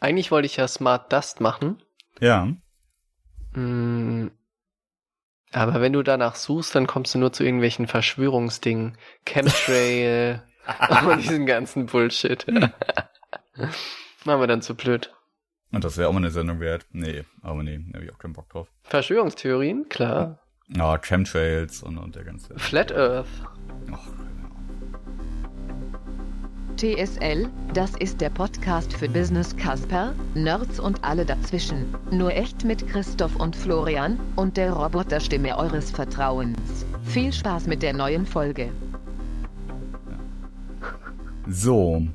Eigentlich wollte ich ja Smart Dust machen. Ja. Mm, aber wenn du danach suchst, dann kommst du nur zu irgendwelchen Verschwörungsdingen. Chemtrail und diesen ganzen Bullshit. Machen wir dann zu blöd. Und das wäre auch mal eine Sendung wert. Nee, aber nee, da hab ich auch keinen Bock drauf. Verschwörungstheorien, klar. Ja, Chemtrails und, und der ganze. Flat Earth. Ach, TSL, das ist der Podcast für Business Casper, Nerds und alle dazwischen. Nur echt mit Christoph und Florian und der Roboterstimme eures Vertrauens. Viel Spaß mit der neuen Folge. So.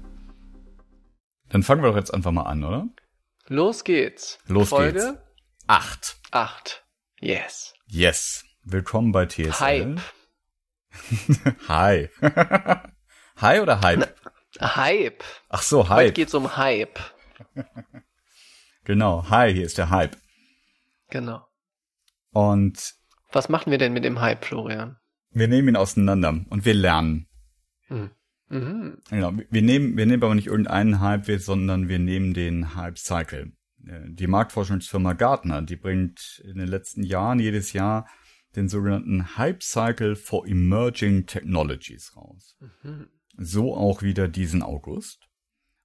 Dann fangen wir doch jetzt einfach mal an, oder? Los geht's. Los Folge geht's. Acht. 8. Yes. Yes. Willkommen bei TSL. Hype. Hi. Hi oder Hype? Hype. Ach so, Heute Hype. geht's um Hype. Genau. Hi, hier ist der Hype. Genau. Und Was machen wir denn mit dem Hype, Florian? wir nehmen ihn auseinander und wir lernen. Hm. Mhm. Genau. Wir nehmen, wir nehmen aber nicht irgendeinen Hype, sondern wir nehmen den Hype Cycle. Äh, Die Marktforschungsfirma Gartner, die bringt in den letzten Jahren jedes Jahr den sogenannten Hype Cycle for Emerging Technologies raus. Mhm. So auch wieder diesen August.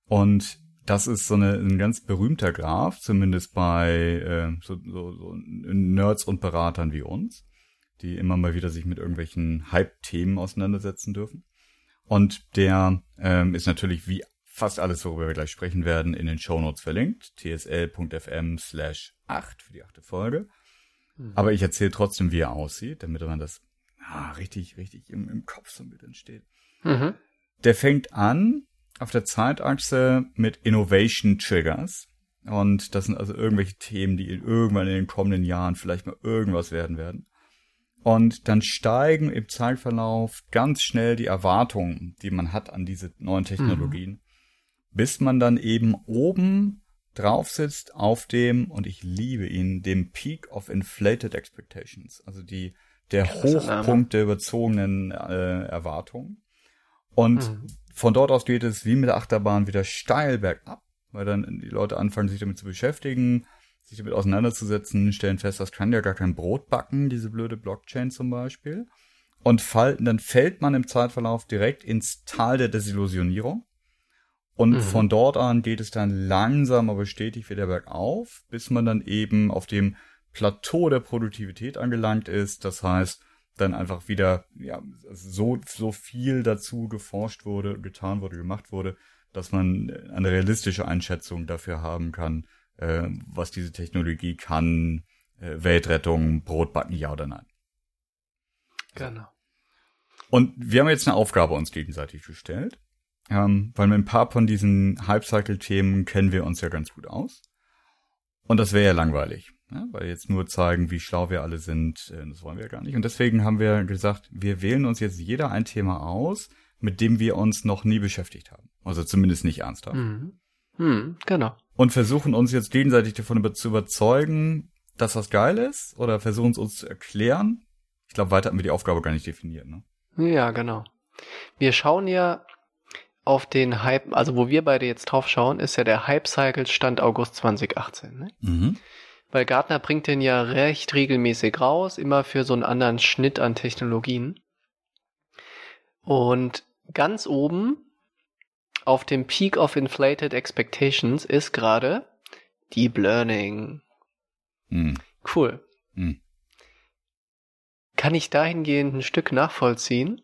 Und das ist so eine, ein ganz berühmter Graph, zumindest bei äh, so, so, so Nerds und Beratern wie uns, die immer mal wieder sich mit irgendwelchen Hype-Themen auseinandersetzen dürfen. Und der ähm, ist natürlich wie fast alles, worüber wir gleich sprechen werden, in den Shownotes verlinkt. tsl.fm slash 8 für die achte Folge. Aber ich erzähle trotzdem, wie er aussieht, damit man das ah, richtig, richtig im, im Kopf so mit entsteht. Mhm. Der fängt an auf der Zeitachse mit Innovation Triggers. Und das sind also irgendwelche Themen, die irgendwann in den kommenden Jahren vielleicht mal irgendwas werden werden. Und dann steigen im Zeitverlauf ganz schnell die Erwartungen, die man hat an diese neuen Technologien, bis man dann eben oben drauf sitzt auf dem, und ich liebe ihn, dem Peak of Inflated Expectations. Also die, der. Hochpunkt der überzogenen äh, Erwartungen. Und Mhm. von dort aus geht es wie mit der Achterbahn wieder steil bergab, weil dann die Leute anfangen, sich damit zu beschäftigen, sich damit auseinanderzusetzen, stellen fest, das kann ja gar kein Brot backen, diese blöde Blockchain zum Beispiel. Und fallen, dann fällt man im Zeitverlauf direkt ins Tal der Desillusionierung. Und Mhm. von dort an geht es dann langsam, aber stetig wieder bergauf, bis man dann eben auf dem Plateau der Produktivität angelangt ist. Das heißt, dann einfach wieder ja, so, so viel dazu geforscht wurde, getan wurde, gemacht wurde, dass man eine realistische Einschätzung dafür haben kann, äh, was diese Technologie kann, äh, Weltrettung, Brotbacken, ja oder nein. Genau. Und wir haben jetzt eine Aufgabe uns gegenseitig gestellt, ähm, weil mit ein paar von diesen Hype-Cycle-Themen kennen wir uns ja ganz gut aus. Und das wäre ja langweilig, ne? weil jetzt nur zeigen, wie schlau wir alle sind, äh, das wollen wir ja gar nicht. Und deswegen haben wir gesagt, wir wählen uns jetzt jeder ein Thema aus, mit dem wir uns noch nie beschäftigt haben. Also zumindest nicht ernsthaft. Mhm. Mhm. Genau. Und versuchen uns jetzt gegenseitig davon zu überzeugen, dass das geil ist, oder versuchen es uns zu erklären. Ich glaube, weiter haben wir die Aufgabe gar nicht definiert. Ne? Ja, genau. Wir schauen ja auf den Hype, also wo wir beide jetzt drauf schauen, ist ja der Hype-Cycle Stand August 2018. Ne? Mhm. Weil Gartner bringt den ja recht regelmäßig raus, immer für so einen anderen Schnitt an Technologien. Und ganz oben auf dem Peak of Inflated Expectations ist gerade Deep Learning. Mhm. Cool. Mhm. Kann ich dahingehend ein Stück nachvollziehen?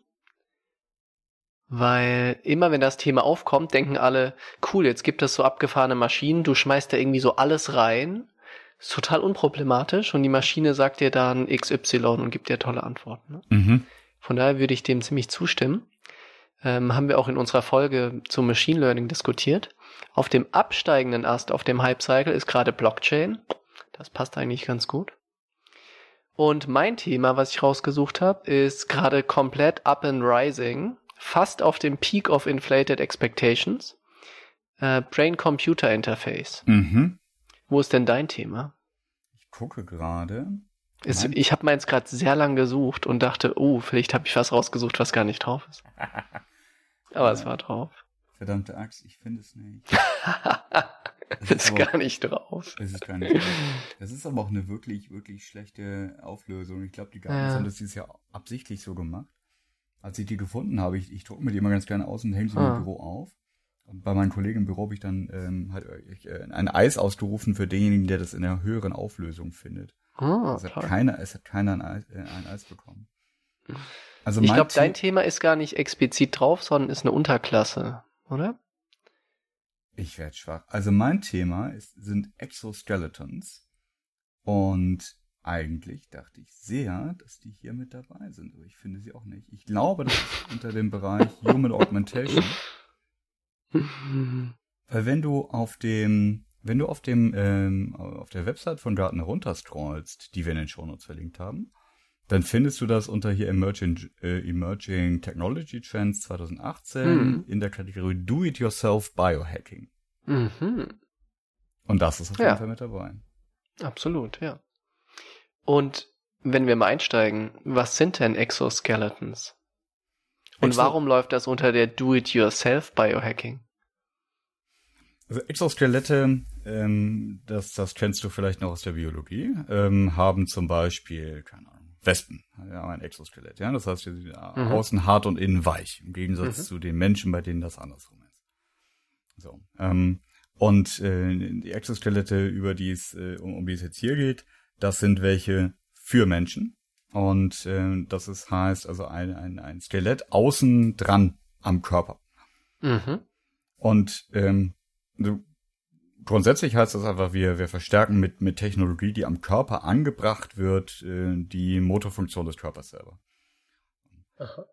Weil immer wenn das Thema aufkommt, denken alle, cool, jetzt gibt es so abgefahrene Maschinen, du schmeißt da irgendwie so alles rein. Ist total unproblematisch und die Maschine sagt dir dann XY und gibt dir tolle Antworten. Ne? Mhm. Von daher würde ich dem ziemlich zustimmen. Ähm, haben wir auch in unserer Folge zum Machine Learning diskutiert. Auf dem absteigenden Ast, auf dem Hype Cycle, ist gerade Blockchain. Das passt eigentlich ganz gut. Und mein Thema, was ich rausgesucht habe, ist gerade komplett up and rising, fast auf dem Peak of inflated expectations. Äh, Brain-Computer Interface. Mhm. Wo ist denn dein Thema? Ich gucke gerade. Ist, ich habe meins gerade sehr lang gesucht und dachte, oh, vielleicht habe ich was rausgesucht, was gar nicht drauf ist. Aber es war drauf. Verdammte Axt, ich finde es nicht. Das ist aber- gar nicht drauf. Das ist gar nicht. Das ist aber auch eine wirklich, wirklich schlechte Auflösung. Ich glaube, die Gartens Ja. haben das dieses Jahr absichtlich so gemacht. Als ich die gefunden habe, ich, ich drucke mir die immer ganz gerne aus und hänge sie Ah. im Büro auf. Und bei meinen Kollegen im Büro habe ich dann ähm, halt, äh, ein Eis ausgerufen für denjenigen, der das in der höheren Auflösung findet. Ah, es, hat toll. keiner, es hat keiner ein Eis, äh, ein Eis bekommen. Also Ich glaube, dein Thema ist gar nicht explizit drauf, sondern ist eine Unterklasse, oder? Ich werde schwach. Also mein Thema ist, sind Exoskeletons. Und eigentlich dachte ich sehr, dass die hier mit dabei sind, aber ich finde sie auch nicht. Ich glaube, das ist unter dem Bereich Human Augmentation. Weil wenn du auf dem, wenn du auf dem, ähm, auf der Website von Gartner runterscrollst, die wir in den Shownotes verlinkt haben, dann findest du das unter hier Emerging, äh, Emerging Technology Trends 2018 Mhm. in der Kategorie Do-It-Yourself Biohacking. Mhm. Und das ist auf Ja. jeden Fall mit dabei. Absolut, ja. Und wenn wir mal einsteigen, was sind denn Exoskeletons? Und Exo- warum läuft das unter der Do-It-Yourself Biohacking? Also Exoskelette, ähm, das, das kennst du vielleicht noch aus der Biologie, ähm, haben zum Beispiel, keine Ahnung, Wespen, ja, ein Exoskelett, ja, das heißt, die sind außen hart und innen weich, im Gegensatz Mhm. zu den Menschen, bei denen das andersrum ist. So, ähm, und äh, die Exoskelette, über die es, äh, um, um die es jetzt hier geht, das sind welche für Menschen. Und äh, das ist heißt also ein, ein, ein Skelett außen dran am Körper. Mhm. Und ähm, grundsätzlich heißt das einfach, wir, wir verstärken mit, mit Technologie, die am Körper angebracht wird, äh, die Motorfunktion des Körpers selber. Aha.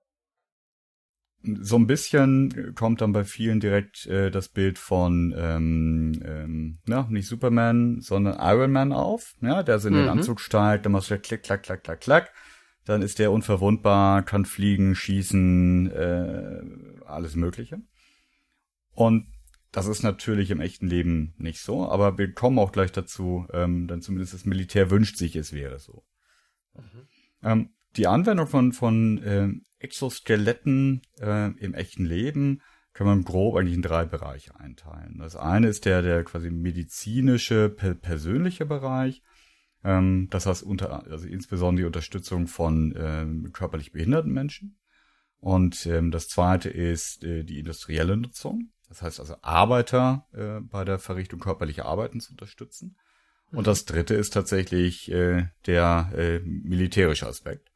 So ein bisschen kommt dann bei vielen direkt äh, das Bild von, ähm, ähm, na, nicht Superman, sondern Iron Man auf. Ja, der so in den Mhm. Anzug steigt, dann machst du klick, klack, klack, klack, klack. Dann ist der unverwundbar, kann fliegen, schießen, äh, alles Mögliche. Und das ist natürlich im echten Leben nicht so, aber wir kommen auch gleich dazu, ähm, dann zumindest das Militär wünscht sich, es wäre so. Ähm, die Anwendung von, von ähm, Exoskeletten äh, im echten Leben kann man grob eigentlich in drei Bereiche einteilen. Das eine ist der, der quasi medizinische, per persönliche Bereich. Ähm, das heißt unter, also insbesondere die Unterstützung von ähm, körperlich behinderten Menschen. Und ähm, das zweite ist äh, die industrielle Nutzung. Das heißt also Arbeiter äh, bei der Verrichtung körperlicher Arbeiten zu unterstützen. Und das dritte ist tatsächlich äh, der äh, militärische Aspekt.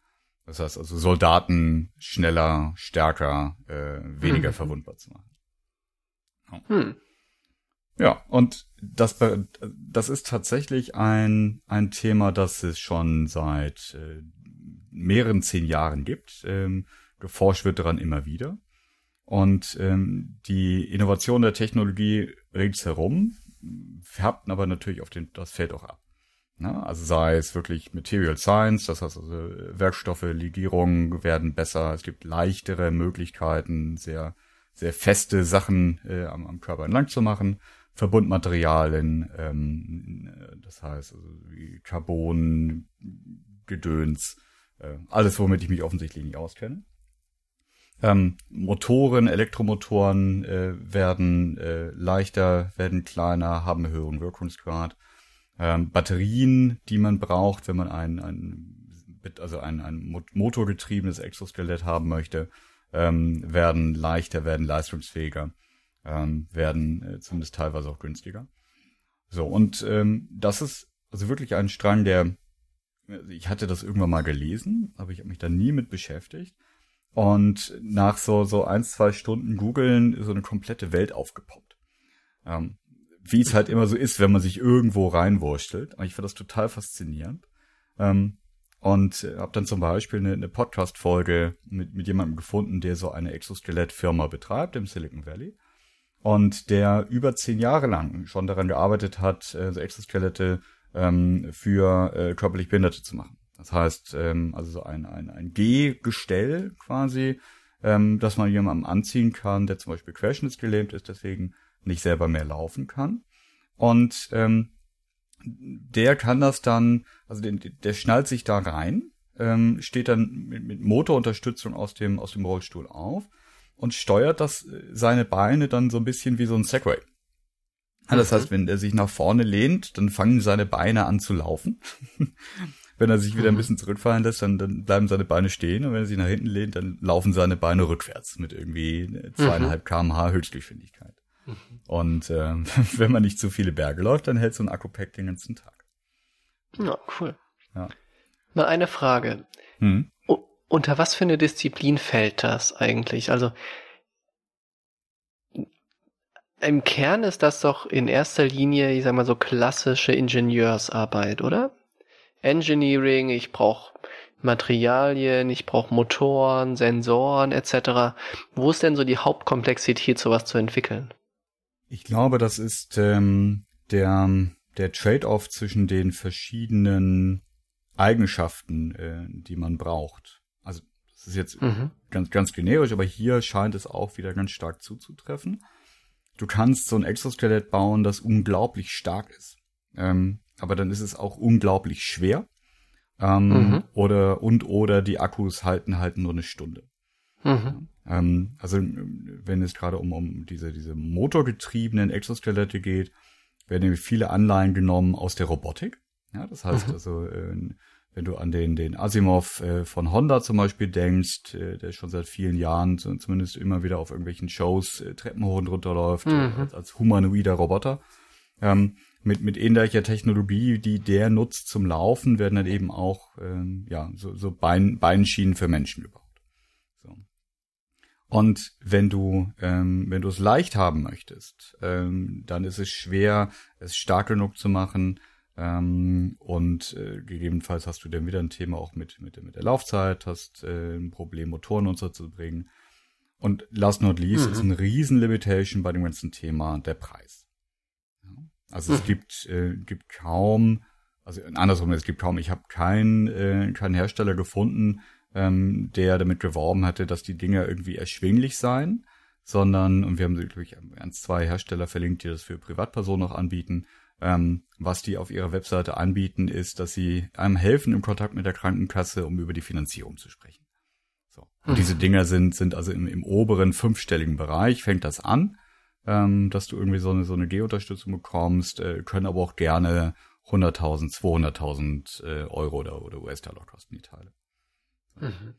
Das heißt also Soldaten schneller, stärker, äh, weniger Mhm. verwundbar zu machen. Hm. Ja, und das, das ist tatsächlich ein, ein Thema, das es schon seit äh, mehreren zehn Jahren gibt. Ähm, geforscht wird daran immer wieder. Und ähm, die Innovation der Technologie ringsherum färbt aber natürlich auf den, das Feld auch ab. Na, also sei es wirklich Material Science, das heißt also Werkstoffe, Legierungen werden besser, es gibt leichtere Möglichkeiten, sehr, sehr feste Sachen äh, am, am Körper entlang zu machen. Verbundmaterialien, ähm, äh, das heißt also Carbon, Gedöns, äh, alles, womit ich mich offensichtlich nicht auskenne. Ähm, Motoren, Elektromotoren äh, werden äh, leichter, werden kleiner, haben höheren Wirkungsgrad. Ähm, Batterien, die man braucht, wenn man ein, ein also ein, ein mo- motorgetriebenes Exoskelett haben möchte, ähm, werden leichter, werden leistungsfähiger, ähm, werden äh, zumindest teilweise auch günstiger. So, und ähm, das ist also wirklich ein Strang, der also ich hatte das irgendwann mal gelesen, aber ich habe mich da nie mit beschäftigt. Und nach so, so ein, zwei Stunden googeln ist so eine komplette Welt aufgepoppt. Ähm, wie es halt immer so ist, wenn man sich irgendwo reinwurstelt. Aber ich fand das total faszinierend. Ähm, und habe dann zum Beispiel eine, eine Podcast-Folge mit, mit jemandem gefunden, der so eine Exoskelett-Firma betreibt im Silicon Valley. Und der über zehn Jahre lang schon daran gearbeitet hat, äh, so Exoskelette ähm, für äh, körperlich Behinderte zu machen. Das heißt, ähm, also so ein, ein, ein G-Gestell quasi, ähm, dass man jemandem anziehen kann, der zum Beispiel querschnittsgelähmt ist, deswegen nicht selber mehr laufen kann. Und ähm, der kann das dann, also der, der schnallt sich da rein, ähm, steht dann mit, mit Motorunterstützung aus dem, aus dem Rollstuhl auf und steuert das, äh, seine Beine dann so ein bisschen wie so ein Segway. Das heißt, wenn er sich nach vorne lehnt, dann fangen seine Beine an zu laufen. wenn er sich wieder ein bisschen zurückfallen lässt, dann, dann bleiben seine Beine stehen. Und wenn er sich nach hinten lehnt, dann laufen seine Beine rückwärts mit irgendwie zweieinhalb kmh Höchstgeschwindigkeit. Und äh, wenn man nicht zu viele Berge läuft, dann hält so ein Akku-Pack den ganzen Tag. Ja, cool. Ja. Mal eine Frage. Hm. U unter was für eine Disziplin fällt das eigentlich? Also im Kern ist das doch in erster Linie, ich sag mal so klassische Ingenieursarbeit, oder? Engineering, ich brauche Materialien, ich brauche Motoren, Sensoren etc. Wo ist denn so die Hauptkomplexität, sowas zu entwickeln? Ich glaube, das ist ähm, der, der Trade-off zwischen den verschiedenen Eigenschaften, äh, die man braucht. Also das ist jetzt mhm. ganz, ganz generisch, aber hier scheint es auch wieder ganz stark zuzutreffen. Du kannst so ein Exoskelett bauen, das unglaublich stark ist. Ähm, aber dann ist es auch unglaublich schwer. Ähm, mhm. Oder und oder die Akkus halten halt nur eine Stunde. Mhm. Ähm, also wenn es gerade um, um diese, diese motorgetriebenen Exoskelette geht, werden nämlich viele Anleihen genommen aus der Robotik. Ja, das heißt mhm. also, äh, wenn du an den, den Asimov äh, von Honda zum Beispiel denkst, äh, der schon seit vielen Jahren zumindest immer wieder auf irgendwelchen Shows äh, Treppen hoch und runter läuft, mhm. als, als humanoider Roboter. Ähm, mit, mit ähnlicher Technologie, die der nutzt zum Laufen, werden dann eben auch ähm, ja, so, so Bein, Beinschienen für Menschen gebaut. Und wenn du, ähm, wenn du es leicht haben möchtest, ähm, dann ist es schwer, es stark genug zu machen, ähm, und äh, gegebenenfalls hast du dann wieder ein Thema auch mit, mit, mit der Laufzeit, hast äh, ein Problem, Motoren unterzubringen. Und last not least mhm. ist ein riesen Limitation bei dem ganzen Thema der Preis. Also mhm. es gibt, äh, gibt kaum, also andersrum, es gibt kaum, ich habe keinen äh, keinen Hersteller gefunden, ähm, der damit geworben hatte, dass die Dinger irgendwie erschwinglich seien, sondern, und wir haben, glaube ich, eins, zwei Hersteller verlinkt, die das für Privatpersonen auch anbieten, ähm, was die auf ihrer Webseite anbieten, ist, dass sie einem helfen im Kontakt mit der Krankenkasse, um über die Finanzierung zu sprechen. So. Und hm. diese Dinger sind, sind also im, im oberen fünfstelligen Bereich, fängt das an, ähm, dass du irgendwie so eine, so eine G-Unterstützung bekommst, äh, können aber auch gerne 100.000, 200.000 äh, Euro oder, oder US-Dollar kosten die Teile. Mhm.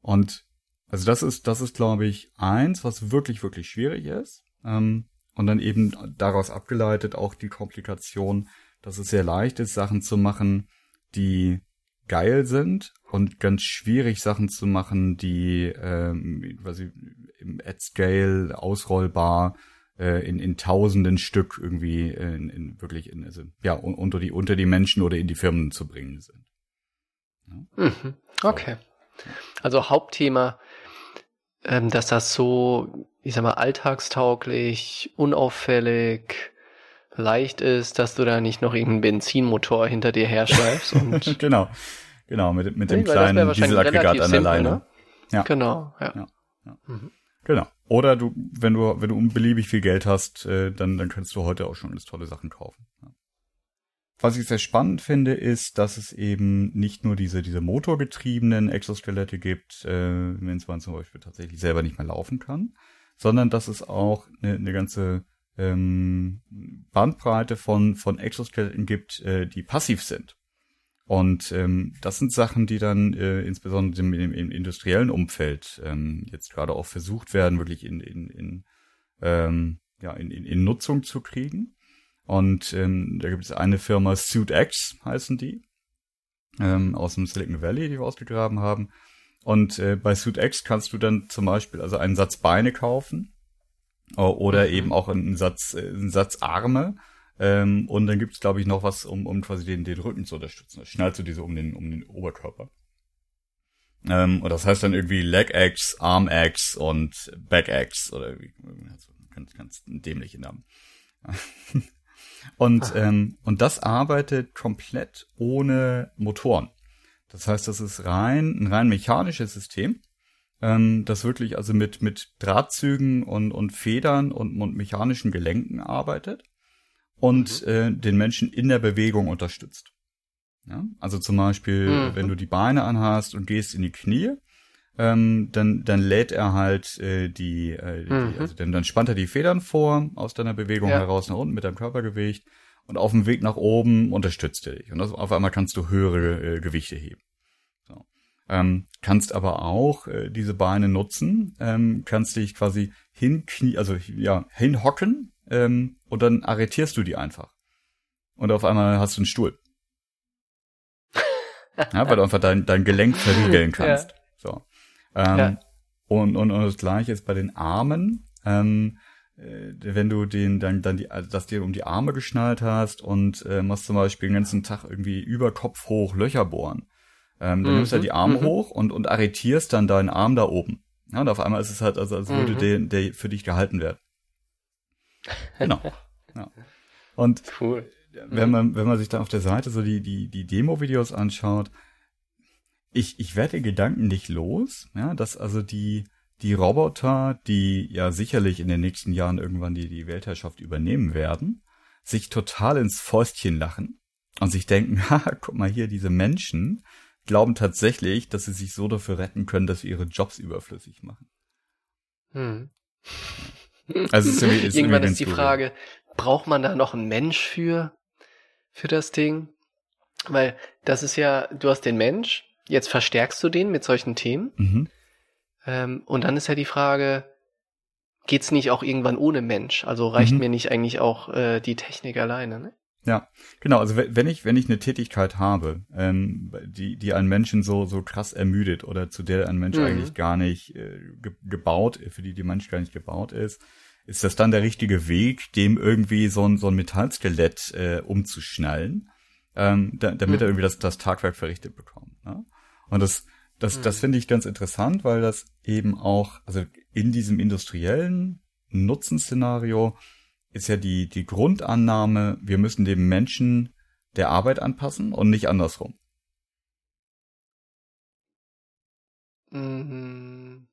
Und also das ist, das ist, glaube ich, eins, was wirklich, wirklich schwierig ist. Ähm, und dann eben daraus abgeleitet auch die Komplikation, dass es sehr leicht ist, Sachen zu machen, die geil sind und ganz schwierig Sachen zu machen, die ähm, quasi im Ad-Scale ausrollbar äh, in, in tausenden Stück irgendwie in, in wirklich in, also, ja, unter die, unter die Menschen oder in die Firmen zu bringen sind. Ja? Mhm. Okay. Also Hauptthema, ähm, dass das so ich sag mal, alltagstauglich, unauffällig, leicht ist, dass du da nicht noch irgendeinen Benzinmotor hinter dir herschleifst. Und genau, genau, mit, mit dem kleinen Dieselaggregat an der Leine. Ne? Ja. Genau, ja. ja, ja. Mhm. Genau. Oder du, wenn du, wenn du unbeliebig viel Geld hast, äh, dann, dann kannst du heute auch schon alles tolle Sachen kaufen. Ja. Was ich sehr spannend finde, ist, dass es eben nicht nur diese, diese motorgetriebenen Exoskelette gibt, äh, wenn es man zum Beispiel tatsächlich selber nicht mehr laufen kann, sondern dass es auch eine, eine ganze ähm, Bandbreite von, von Exoskeletten gibt, äh, die passiv sind. Und ähm, das sind Sachen, die dann äh, insbesondere im, im, im industriellen Umfeld ähm, jetzt gerade auch versucht werden, wirklich in, in, in, ähm, ja, in, in, in Nutzung zu kriegen. Und ähm, da gibt es eine Firma, SuitX heißen die, ähm, aus dem Silicon Valley, die wir ausgegraben haben. Und äh, bei Suit X kannst du dann zum Beispiel also einen Satz Beine kaufen oder mhm. eben auch einen Satz, äh, einen Satz Arme. Ähm, und dann gibt's glaube ich, noch was, um, um quasi den, den Rücken zu unterstützen. Das schnallst du diese um den, um den Oberkörper. Ähm, und das heißt dann irgendwie Leg X, Arm X und Back X oder wie, also ganz, ganz dämliche Namen. und, ähm, und das arbeitet komplett ohne Motoren. Das heißt, das ist rein, ein rein mechanisches System, ähm, das wirklich also mit, mit Drahtzügen und, und Federn und, und mechanischen Gelenken arbeitet und mhm. äh, den Menschen in der Bewegung unterstützt. Ja? Also zum Beispiel, mhm. wenn du die Beine anhast und gehst in die Knie, ähm, dann, dann lädt er halt äh, die, äh, Mhm. die also dann, dann spannt er die Federn vor aus deiner Bewegung Ja. heraus nach unten mit deinem Körpergewicht und auf dem Weg nach oben unterstützt er dich. Und das, auf einmal kannst du höhere äh, Gewichte heben. So. Ähm, kannst aber auch äh, diese Beine nutzen, ähm, kannst dich quasi hinknie, also ja, hinhocken ähm, und dann arretierst du die einfach. Und auf einmal hast du einen Stuhl. ja, weil du einfach dein, dein Gelenk verriegeln kannst. So. Ähm, Ja. und, und, und das gleiche ist bei den Armen. Ähm, äh, wenn du den dann dann die also das dir um die Arme geschnallt hast und äh, machst zum Beispiel den ganzen Tag irgendwie über Kopf hoch Löcher bohren, ähm, dann Mhm, nimmst du halt die Arme mhm. hoch und und arretierst dann deinen Arm da oben. Ja, und auf einmal ist es halt also als würde Mhm. der der für dich gehalten werden. Genau. ja. Und Cool. wenn man, wenn man sich dann auf der Seite so die, die, die Demo-Videos anschaut, ich, ich werde den Gedanken nicht los, ja, dass also die, die Roboter, die ja sicherlich in den nächsten Jahren irgendwann die, die Weltherrschaft übernehmen werden, sich total ins Fäustchen lachen und sich denken, haha, guck mal hier, diese Menschen glauben tatsächlich, dass sie sich so dafür retten können, dass sie ihre Jobs überflüssig machen. Hm. Also ist irgendwie, ist Irgendwann ist die Frage, braucht man da noch einen Mensch für, für das Ding? Weil das ist ja, du hast den Mensch, jetzt verstärkst du den mit solchen Themen. Mhm. Ähm, und dann ist ja die Frage, geht's nicht auch irgendwann ohne Mensch? Also reicht Mhm. mir nicht eigentlich auch äh, die Technik alleine, ne? Ja, genau. Also we- wenn ich wenn ich eine Tätigkeit habe, ähm, die die einen Menschen so so krass ermüdet oder zu der ein Mensch Mhm. eigentlich gar nicht äh, ge gebaut, für die die Mensch gar nicht gebaut ist, ist das dann der richtige Weg, dem irgendwie so ein so ein Metallskelett äh, umzuschnallen, ähm, da, damit Mhm. er irgendwie das das Tagwerk verrichtet bekommt. Ne? Und das das das Mhm. finde ich ganz interessant, weil das eben auch also in diesem industriellen Nutzenszenario ist ja die, die Grundannahme, wir müssen dem Menschen der Arbeit anpassen und nicht andersrum. Mhm.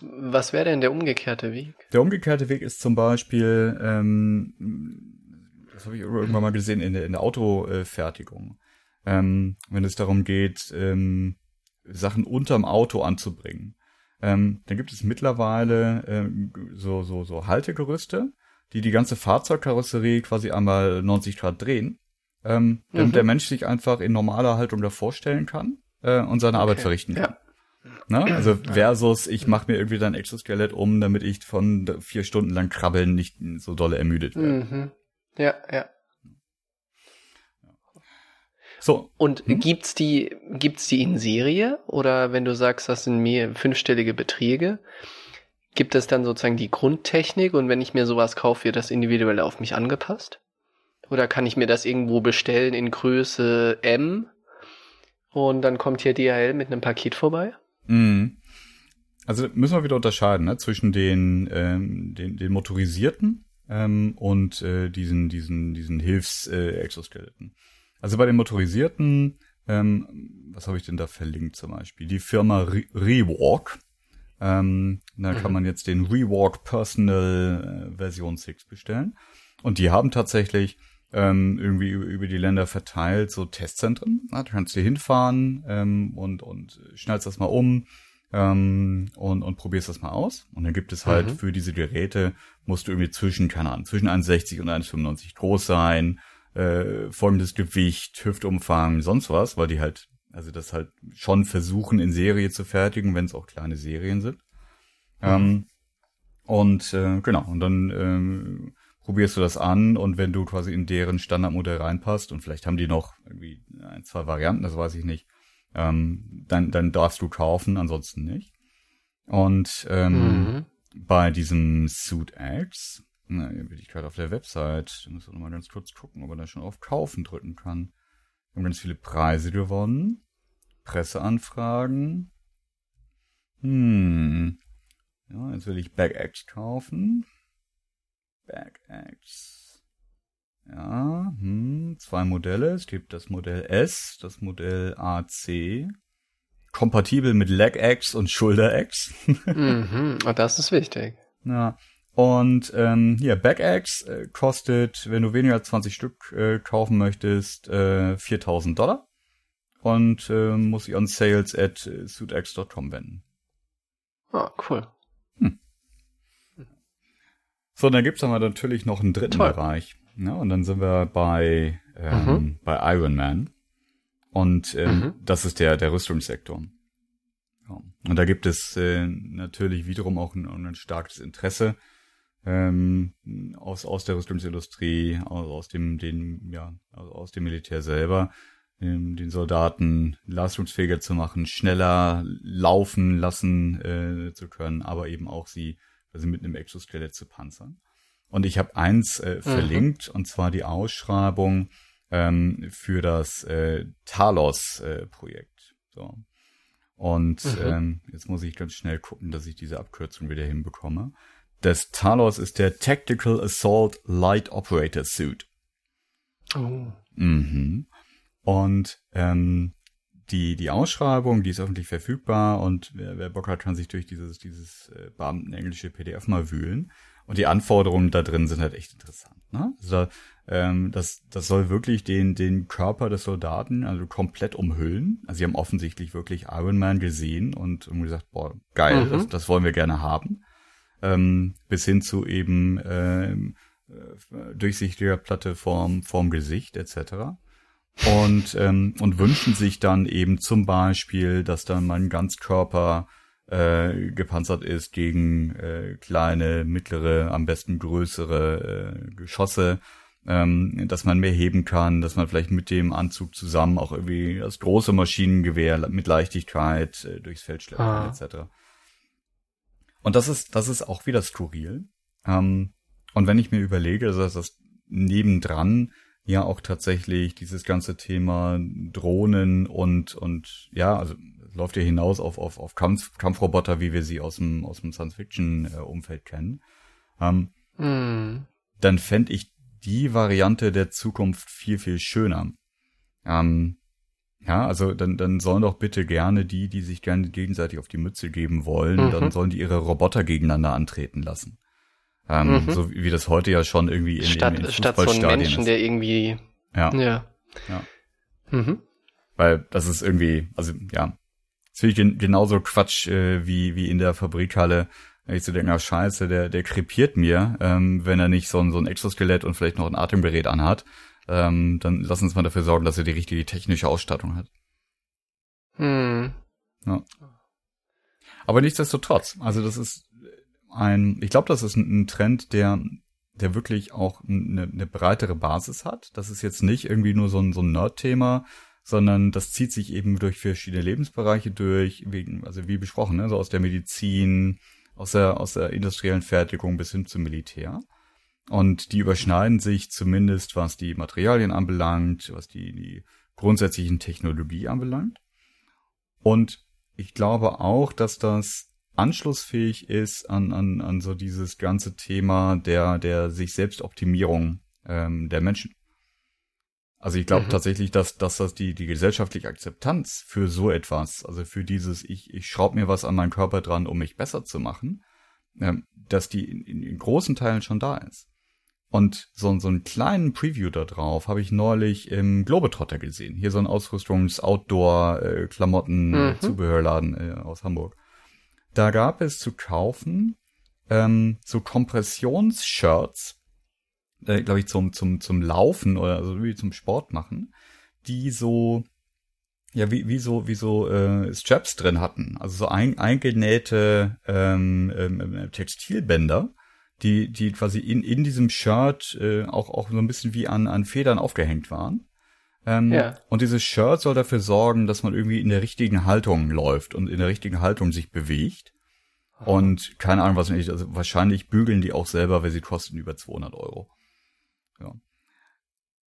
Was wäre denn der umgekehrte Weg? Der umgekehrte Weg ist zum Beispiel, ähm, das habe ich irgendwann mal gesehen in der, in der Autofertigung, ähm, wenn es darum geht, ähm, Sachen unterm Auto anzubringen. Ähm, dann gibt es mittlerweile ähm, so, so, so Haltegerüste, die die ganze Fahrzeugkarosserie quasi einmal 90 Grad drehen, ähm, damit Mhm. der Mensch sich einfach in normaler Haltung davor stellen kann äh, und seine Arbeit Okay. verrichten kann. Ja. Ne? Also versus, ich mache mir irgendwie dein Exoskelett um, damit ich von vier Stunden lang krabbeln nicht so dolle ermüdet werde. Mhm. Ja, ja. So, Und Hm? gibt's die, gibt's die in Serie? Oder wenn du sagst, das sind mehr fünfstellige Beträge, gibt es dann sozusagen die Grundtechnik und wenn ich mir sowas kaufe, wird das individuell auf mich angepasst? Oder kann ich mir das irgendwo bestellen in Größe M und dann kommt hier DHL mit einem Paket vorbei? Mhm. Also müssen wir wieder unterscheiden ne? zwischen den, ähm, den, den motorisierten ähm, und äh, diesen, diesen, diesen Hilfs-Exoskeletten. Also bei den motorisierten, ähm, was habe ich denn da verlinkt zum Beispiel? Die Firma Re Rewalk. Ähm, da kann Mhm. man jetzt den Rewalk Personal äh, Version 6 bestellen. Und die haben tatsächlich ähm, irgendwie über, über die Länder verteilt so Testzentren. Na, da kannst du hinfahren ähm, und, und schnallst das mal um ähm, und, und probierst das mal aus. Und dann gibt es halt Mhm. für diese Geräte, musst du irgendwie zwischen, keine Ahnung, zwischen 1,60 und 1,95 groß sein, äh, folgendes Gewicht, Hüftumfang, sonst was, weil die halt, also das halt schon versuchen in Serie zu fertigen, wenn es auch kleine Serien sind. Ähm, und äh, genau, und dann ähm, probierst du das an und wenn du quasi in deren Standardmodell reinpasst und vielleicht haben die noch irgendwie ein, zwei Varianten, das weiß ich nicht, ähm, dann, dann darfst du kaufen, ansonsten nicht. Und ähm, Mhm. bei diesem Suit X, na, hier bin ich gerade auf der Website, da muss ich noch mal ganz kurz gucken, ob man da schon auf Kaufen drücken kann. Wir haben ganz viele Preise gewonnen, Presseanfragen. Hm. Ja, jetzt will ich Back X kaufen. Back X. Ja, hm, zwei Modelle. Es gibt das Modell S, das Modell AC. Kompatibel mit Leg X und Shoulder X. mhm. Und das ist wichtig. Ja. Und ähm, hier, Backaxe äh, kostet, wenn du weniger als 20 Stück äh, kaufen möchtest, äh, 4000 Dollar. und äh, muss sich an sales at suitex.com wenden. Ah, cool. So, dann gibt's aber natürlich noch einen dritten Toll. Bereich. Ja, und dann sind wir bei, ähm, Mhm. bei Iron Man. Und ähm, Mhm. das ist der, der Rüstungssektor. Ja. Und da gibt es äh, natürlich wiederum auch ein, ein starkes Interesse ähm, aus, aus der Rüstungsindustrie, aus, aus dem, den, ja, aus, aus dem Militär selber, ähm, den Soldaten leistungsfähiger zu machen, schneller laufen lassen äh, zu können, aber eben auch sie also mit einem Exoskelett zu panzern. Und ich habe eins äh, verlinkt, und zwar die Ausschreibung ähm, für das äh, Talos-Projekt. so. Und Mhm. ähm, jetzt muss ich ganz schnell gucken, dass ich diese Abkürzung wieder hinbekomme. Das Talos ist der Tactical Assault Light Operator Suit. Oh. Mhm. Und ähm, die, die Ausschreibung, die ist öffentlich verfügbar und wer, wer Bock hat, kann sich durch dieses, dieses äh, beamtenenglische PDF mal wühlen. Und die Anforderungen da drin sind halt echt interessant. Ne? Also ähm, das, das soll wirklich den, den Körper des Soldaten also komplett umhüllen. Also sie haben offensichtlich wirklich Iron Man gesehen und gesagt, boah, geil, Mhm. das, das wollen wir gerne haben. Ähm, bis hin zu eben ähm, äh, durchsichtiger Platte vorm, vorm Gesicht etc und ähm, und wünschen sich dann eben zum Beispiel, dass dann mein Ganzkörper äh, gepanzert ist gegen äh, kleine, mittlere, am besten größere äh, Geschosse, ähm, dass man mehr heben kann, dass man vielleicht mit dem Anzug zusammen auch irgendwie das große Maschinengewehr mit Leichtigkeit äh, durchs Feld schleppen Ah. etc. Und das ist das ist auch wieder skurril. Ähm, und wenn ich mir überlege, dass das nebendran ja auch tatsächlich dieses ganze Thema Drohnen und und ja, also läuft ja hinaus auf auf auf Kampf, Kampfroboter, wie wir sie aus dem aus dem Science Fiction äh, Umfeld kennen. Ähm, Hm. dann fände ich die Variante der Zukunft viel viel schöner. Ähm, ja, also dann dann sollen doch bitte gerne die, die sich gerne gegenseitig auf die Mütze geben wollen, Mhm. dann sollen die ihre Roboter gegeneinander antreten lassen. Ähm, Mhm. So wie das heute ja schon irgendwie in, Statt, in, in statt so ein Fußballstadien Menschen, ist. der irgendwie, ja. ja. Ja. Mhm. Weil das ist irgendwie, also ja, das finde ich gen genauso Quatsch äh, wie, wie in der Fabrikhalle. Wenn ich so denke, ah, scheiße, der, der krepiert mir, ähm, wenn er nicht so ein, so ein Exoskelett und vielleicht noch ein Atemgerät anhat. Ähm, dann lass uns mal dafür sorgen, dass er die richtige technische Ausstattung hat. Hm. Aber nichtsdestotrotz, also das ist ein, ich glaube, das ist ein, ein Trend, der, der wirklich auch eine, eine breitere Basis hat. Das ist jetzt nicht irgendwie nur so ein, so ein Nerd-Thema, sondern das zieht sich eben durch verschiedene Lebensbereiche durch, wegen, also wie besprochen, ne, so aus der Medizin, aus der, aus der industriellen Fertigung bis hin zum Militär. Und die überschneiden sich zumindest, was die Materialien anbelangt, was die, die grundsätzlichen Technologie anbelangt. Und ich glaube auch, dass das anschlussfähig ist an, an, an so dieses ganze Thema der, der sich Selbstoptimierung ähm, der Menschen. Also ich glaube Mhm. tatsächlich, dass, dass das die, die gesellschaftliche Akzeptanz für so etwas, also für dieses, ich, ich schraube mir was an meinen Körper dran, um mich besser zu machen, ähm, dass die in, in, in großen Teilen schon da ist. Und so, so einen kleinen Preview da drauf habe ich neulich im Globetrotter gesehen. Hier so ein Ausrüstungs-Outdoor-Klamotten-Zubehörladen äh, aus Hamburg. Da gab es zu kaufen ähm, so Kompressions-Shirts, äh, glaube ich, zum, zum, zum Laufen oder also wie zum Sport machen, die so, ja, wie, wie so, wie so äh, Straps drin hatten. Also so ein, eingenähte ähm, ähm, Textilbänder, die, die quasi in, in diesem Shirt äh, auch, auch so ein bisschen wie an, an Federn aufgehängt waren. Ähm, Ja. Und dieses Shirt soll dafür sorgen, dass man irgendwie in der richtigen Haltung läuft und in der richtigen Haltung sich bewegt. Und keine Ahnung, was nicht, also wahrscheinlich bügeln die auch selber, weil sie kosten über 200 Euro. Ja.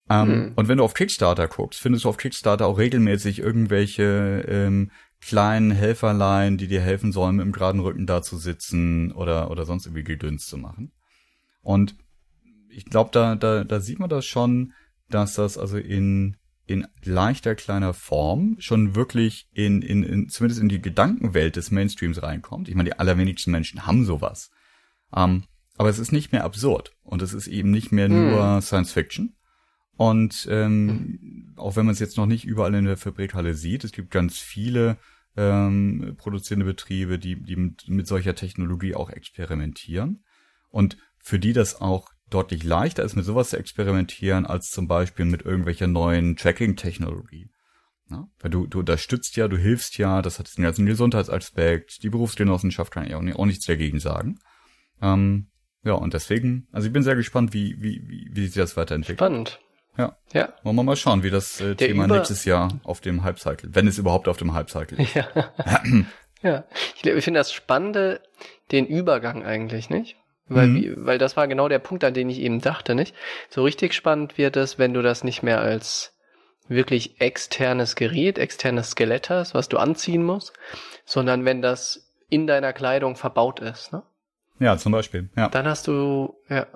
Ähm, Hm. Und wenn du auf Kickstarter guckst, findest du auf Kickstarter auch regelmäßig irgendwelche ähm, kleinen Helferlein, die dir helfen sollen, mit dem geraden Rücken da zu sitzen oder, oder sonst irgendwie Gedöns zu machen. Und ich glaube, da, da, da sieht man das schon, dass das also in, in leichter kleiner Form schon wirklich in, in, in, zumindest in die Gedankenwelt des Mainstreams reinkommt. Ich meine, die allerwenigsten Menschen haben sowas. Ähm, aber es ist nicht mehr absurd und es ist eben nicht mehr nur Science Fiction. Und ähm, auch wenn man es jetzt noch nicht überall in der Fabrikhalle sieht, es gibt ganz viele ähm, produzierende Betriebe, die, die mit, mit solcher Technologie auch experimentieren und für die das auch deutlich leichter ist, mit sowas zu experimentieren, als zum Beispiel mit irgendwelcher neuen Tracking-Technologie. Ja? Weil du, du unterstützt ja, du hilfst ja, das hat den ganzen Gesundheitsaspekt, die Berufsgenossenschaft kann ja auch, nicht, auch nichts dagegen sagen. Ähm, ja, und deswegen, also ich bin sehr gespannt, wie, wie, wie, wie sich das weiterentwickelt. Spannend. Ja. Ja. Wollen wir mal schauen, wie das äh, Thema Über- nächstes Jahr auf dem Hype-Cycle, wenn es überhaupt auf dem Hype-Cycle ist. Ja. ja. Ich, ich finde das Spannende, den Übergang eigentlich, nicht? Weil, Mhm. wie, weil das war genau der Punkt, an den ich eben dachte, nicht? So richtig spannend wird es, wenn du das nicht mehr als wirklich externes Gerät, externes Skelett hast, was du anziehen musst, sondern wenn das in deiner Kleidung verbaut ist, ne? Ja, zum Beispiel. Ja. Dann hast du, ja,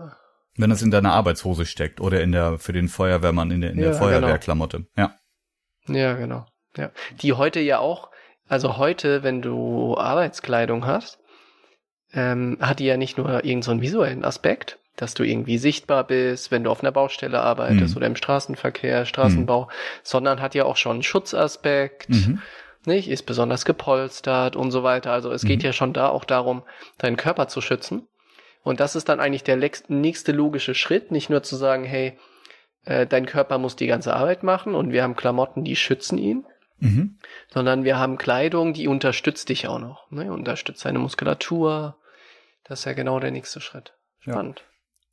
Wenn das in deiner Arbeitshose steckt oder in der, für den Feuerwehrmann in der, in der Ja, Feuerwehrklamotte. Ja. Ja, genau. Ja. Die heute ja auch, also heute, wenn du Arbeitskleidung hast, ähm, hat die ja nicht nur irgendeinen so einen visuellen Aspekt, dass du irgendwie sichtbar bist, wenn du auf einer Baustelle arbeitest Mhm. oder im Straßenverkehr, Straßenbau, sondern hat ja auch schon einen Schutzaspekt, Mhm. nicht? Ist besonders gepolstert und so weiter. Also es geht Mhm. ja schon da auch darum, deinen Körper zu schützen. Und das ist dann eigentlich der nächste logische Schritt, nicht nur zu sagen, hey, äh, dein Körper muss die ganze Arbeit machen und wir haben Klamotten, die schützen ihn, Mhm. sondern wir haben Kleidung, die unterstützt dich auch noch, ne? unterstützt deine Muskulatur. Das ist ja genau der nächste Schritt. Ja. Spannend.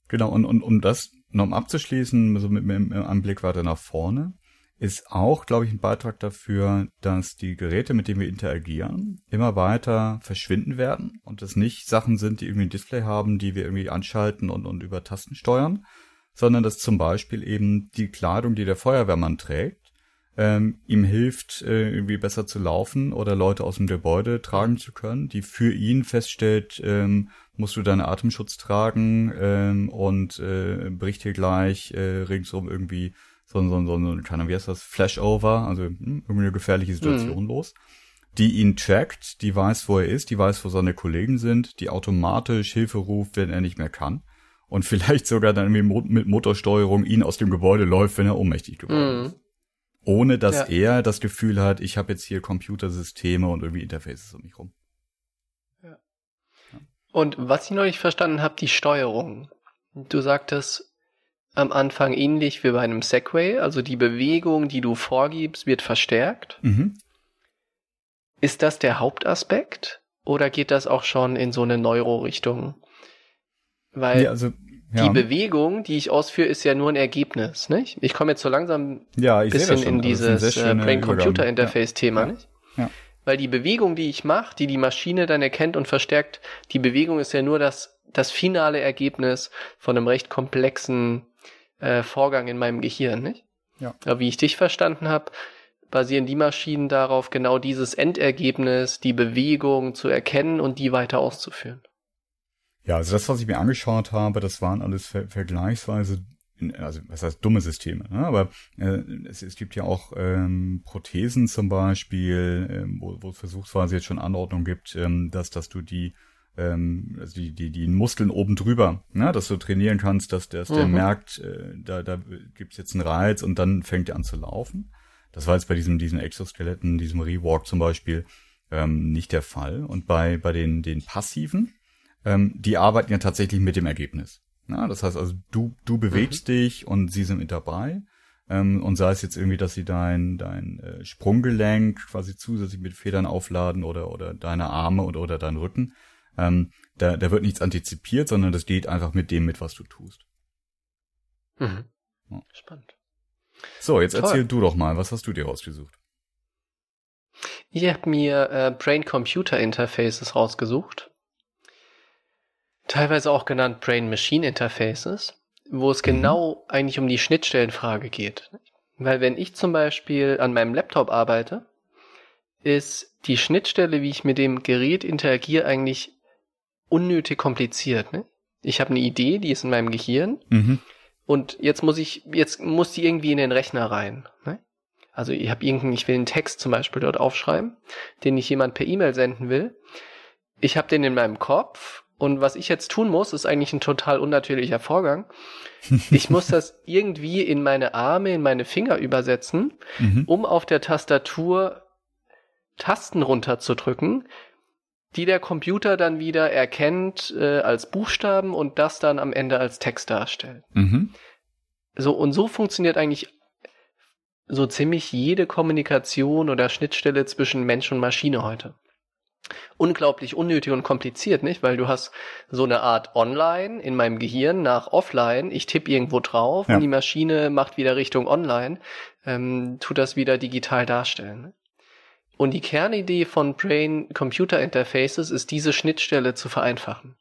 Genau, und, und um das noch abzuschließen, so mit, mit, mit einem Blick weiter nach vorne, ist auch, glaube ich, ein Beitrag dafür, dass die Geräte, mit denen wir interagieren, immer weiter verschwinden werden und es nicht Sachen sind, die irgendwie ein Display haben, die wir irgendwie anschalten und, und über Tasten steuern, sondern dass zum Beispiel eben die Kleidung, die der Feuerwehrmann trägt, ähm, ihm hilft, äh, irgendwie besser zu laufen oder Leute aus dem Gebäude tragen zu können, die für ihn feststellt, ähm, musst du deinen Atemschutz tragen ähm, und äh, bricht hier gleich äh, ringsum irgendwie so, so, so, so keine Ahnung, wie heißt das, Flashover, also hm, irgendwie eine gefährliche Situation los, die ihn trackt, die weiß, wo er ist, die weiß, wo seine Kollegen sind, die automatisch Hilfe ruft, wenn er nicht mehr kann und vielleicht sogar dann irgendwie mit Motorsteuerung ihn aus dem Gebäude läuft, wenn er ohnmächtig geworden Mhm. ist. Ohne dass Ja. er das Gefühl hat, ich habe jetzt hier Computersysteme und irgendwie Interfaces um mich rum. Und was ich noch nicht verstanden habe, die Steuerung. Du sagtest am Anfang ähnlich wie bei einem Segway, also die Bewegung, die du vorgibst, wird verstärkt. Mhm. Ist das der Hauptaspekt oder geht das auch schon in so eine Neuro-Richtung? Weil Ja, also, ja. die Bewegung, die ich ausführe, ist ja nur ein Ergebnis, nicht? Ich komme jetzt so langsam ja, ich bisschen in Also, dieses äh, Brain-Computer-Interface-Thema, Ja. nicht? Ja. Weil die Bewegung, die ich mache, die die Maschine dann erkennt und verstärkt, die Bewegung ist ja nur das, das finale Ergebnis von einem recht komplexen äh, Vorgang in meinem Gehirn, nicht? Ja. Aber wie ich dich verstanden habe, basieren die Maschinen darauf, genau dieses Endergebnis, die Bewegung zu erkennen und die weiter auszuführen. Ja, also das, was ich mir angeschaut habe, das waren alles ver vergleichsweise, also was heißt dumme Systeme, ne? aber äh, es, es gibt ja auch ähm, Prothesen zum Beispiel, ähm, wo, wo es versuchsweise jetzt schon Anordnung gibt, ähm, dass, dass du die ähm, also die, die, die Muskeln oben drüber, ne, dass du trainieren kannst, dass, dass der Mhm. merkt, äh, da, da gibt's jetzt einen Reiz und dann fängt er an zu laufen. Das war jetzt bei diesem, diesen Exoskeletten, diesem Rewalk zum Beispiel, ähm, nicht der Fall. Und bei, bei den, den passiven, ähm, die arbeiten ja tatsächlich mit dem Ergebnis. Na, das heißt also, du, du bewegst dich und sie sind mit dabei. Ähm, und sei es jetzt irgendwie, dass sie dein, dein äh, Sprunggelenk quasi zusätzlich mit Federn aufladen oder, oder deine Arme oder, oder deinen Rücken. Ähm, da, da wird nichts antizipiert, sondern das geht einfach mit dem mit, was du tust. Mhm. Ja. Spannend. So, jetzt Toll. erzähl du doch mal, was hast du dir rausgesucht? Ich habe mir äh, Brain-Computer-Interfaces rausgesucht. Teilweise auch genannt Brain-Machine-Interfaces, wo es Mhm. genau eigentlich um die Schnittstellenfrage geht. Weil wenn ich zum Beispiel an meinem Laptop arbeite, ist die Schnittstelle, wie ich mit dem Gerät interagiere, eigentlich unnötig kompliziert. Ne? Ich habe eine Idee, die ist in meinem Gehirn Mhm. und jetzt muss ich, jetzt muss die irgendwie in den Rechner rein. Ne? Also ich habe irgendeinen, ich will einen Text zum Beispiel dort aufschreiben, den ich jemand per E-Mail senden will. Ich habe den in meinem Kopf Und was ich jetzt tun muss, ist eigentlich ein total unnatürlicher Vorgang. Ich muss das irgendwie in meine Arme, in meine Finger übersetzen, Mhm. um auf der Tastatur Tasten runterzudrücken, die der Computer dann wieder erkennt äh, als Buchstaben und das dann am Ende als Text darstellt. Mhm. So und so funktioniert eigentlich so ziemlich jede Kommunikation oder Schnittstelle zwischen Mensch und Maschine heute. Unglaublich unnötig und kompliziert, nicht? Weil du hast so eine Art Online in meinem Gehirn nach Offline. Ich tippe irgendwo drauf Ja. und die Maschine macht wieder Richtung Online, ähm, tut das wieder digital darstellen. Und die Kernidee von Brain-Computer Interfaces ist, diese Schnittstelle zu vereinfachen.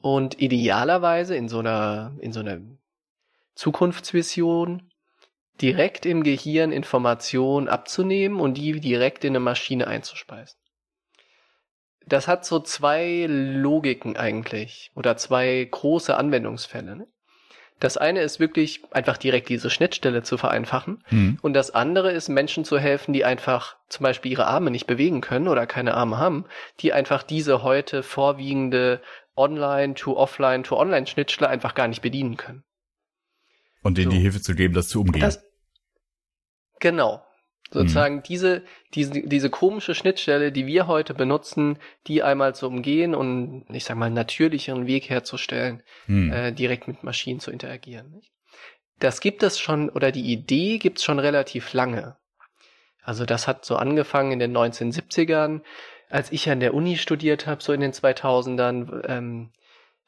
Und idealerweise in so einer, in so einer Zukunftsvision direkt im Gehirn Informationen abzunehmen und die direkt in eine Maschine einzuspeisen. Das hat so zwei Logiken eigentlich oder zwei große Anwendungsfälle. Ne? Das eine ist wirklich einfach direkt diese Schnittstelle zu vereinfachen Mhm. und das andere ist Menschen zu helfen, die einfach zum Beispiel ihre Arme nicht bewegen können oder keine Arme haben, die einfach diese heute vorwiegende Online to Offline to Online Schnittstelle einfach gar nicht bedienen können. Und denen So. die Hilfe zu geben, das zu umgehen. Das, genau. Sozusagen diese, diese, diese komische Schnittstelle, die wir heute benutzen, die einmal zu umgehen und, ich sag mal, einen natürlicheren Weg herzustellen, Hm. äh, direkt mit Maschinen zu interagieren. Nicht? Das gibt es schon, oder die Idee gibt es schon relativ lange. Also das hat so angefangen in den 1970ern, als ich an der Uni studiert habe, so in den 2000ern, ähm,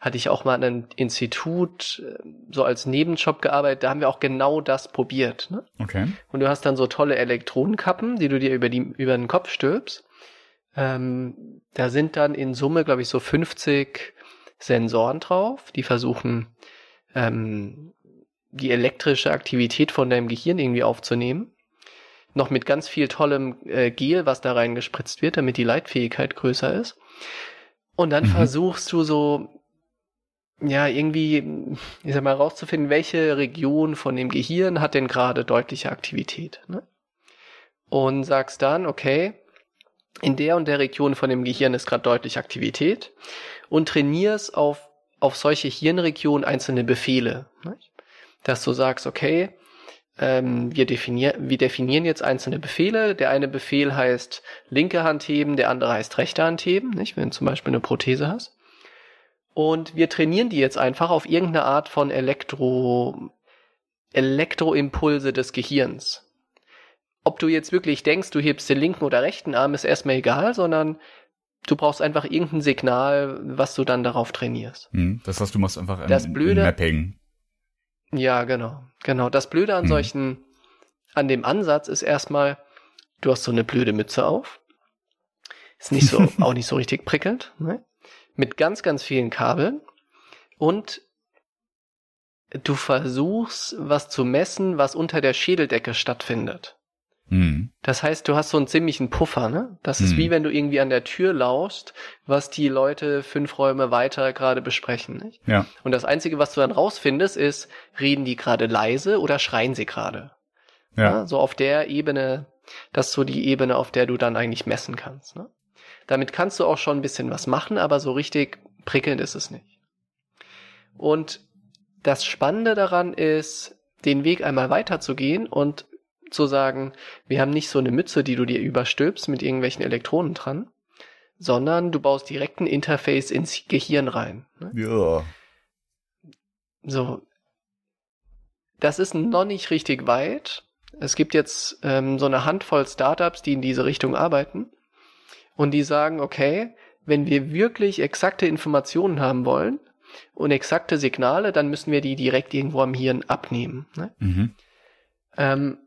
hatte ich auch mal an einem Institut äh, so als Nebenjob gearbeitet, da haben wir auch genau das probiert. Ne? Okay. Und du hast dann so tolle Elektronenkappen, die du dir über, die, über den Kopf stülpst. Ähm, da sind dann in Summe, glaube ich, so 50 Sensoren drauf, die versuchen, ähm, die elektrische Aktivität von deinem Gehirn irgendwie aufzunehmen. Noch mit ganz viel tollem äh, Gel, was da reingespritzt wird, damit die Leitfähigkeit größer ist. Und dann Mhm. versuchst du so, ja, irgendwie, ich sag mal, rauszufinden, welche Region von dem Gehirn hat denn gerade deutliche Aktivität. Ne? Und sagst dann, okay, in der und der Region von dem Gehirn ist gerade deutlich Aktivität und trainierst auf, auf solche Hirnregionen einzelne Befehle. Ne? Dass du sagst, okay, ähm, wir, definier wir definieren jetzt einzelne Befehle. Der eine Befehl heißt linke Hand heben, der andere heißt rechte Hand heben, nicht? wenn du zum Beispiel eine Prothese hast. Und wir trainieren die jetzt einfach auf irgendeine Art von Elektro, Elektroimpulse des Gehirns. Ob du jetzt wirklich denkst, du hebst den linken oder rechten Arm, ist erstmal egal, sondern du brauchst einfach irgendein Signal, was du dann darauf trainierst. Hm. Das heißt, du machst einfach ein, Das Blöde- ein Mapping. Ja, genau. Genau. Das Blöde an Hm. solchen, an dem Ansatz ist erstmal, du hast so eine blöde Mütze auf. Ist nicht so, auch nicht so richtig prickelnd, ne? Mit ganz, ganz vielen Kabeln. Und du versuchst, was zu messen, was unter der Schädeldecke stattfindet. Hm. Das heißt, du hast so einen ziemlichen Puffer, ne? Das ist Hm. wie wenn du irgendwie an der Tür laust, was die Leute fünf Räume weiter gerade besprechen, nicht? Ja. Und das Einzige, was du dann rausfindest, ist, reden die gerade leise oder schreien sie gerade? Ja. So auf der Ebene, das ist so die Ebene, auf der du dann eigentlich messen kannst. Ne? Damit kannst du auch schon ein bisschen was machen, aber so richtig prickelnd ist es nicht. Und das Spannende daran ist, den Weg einmal weiterzugehen und zu sagen, wir haben nicht so eine Mütze, die du dir überstülpst mit irgendwelchen Elektronen dran, sondern du baust direkt ein Interface ins Gehirn rein. Ne? Ja. So. Das ist noch nicht richtig weit. Es gibt jetzt ähm, so eine Handvoll Startups, die in diese Richtung arbeiten. Und die sagen, okay, wenn wir wirklich exakte Informationen haben wollen und exakte Signale, dann müssen wir die direkt irgendwo am Hirn abnehmen. Ne? Mhm. Ähm,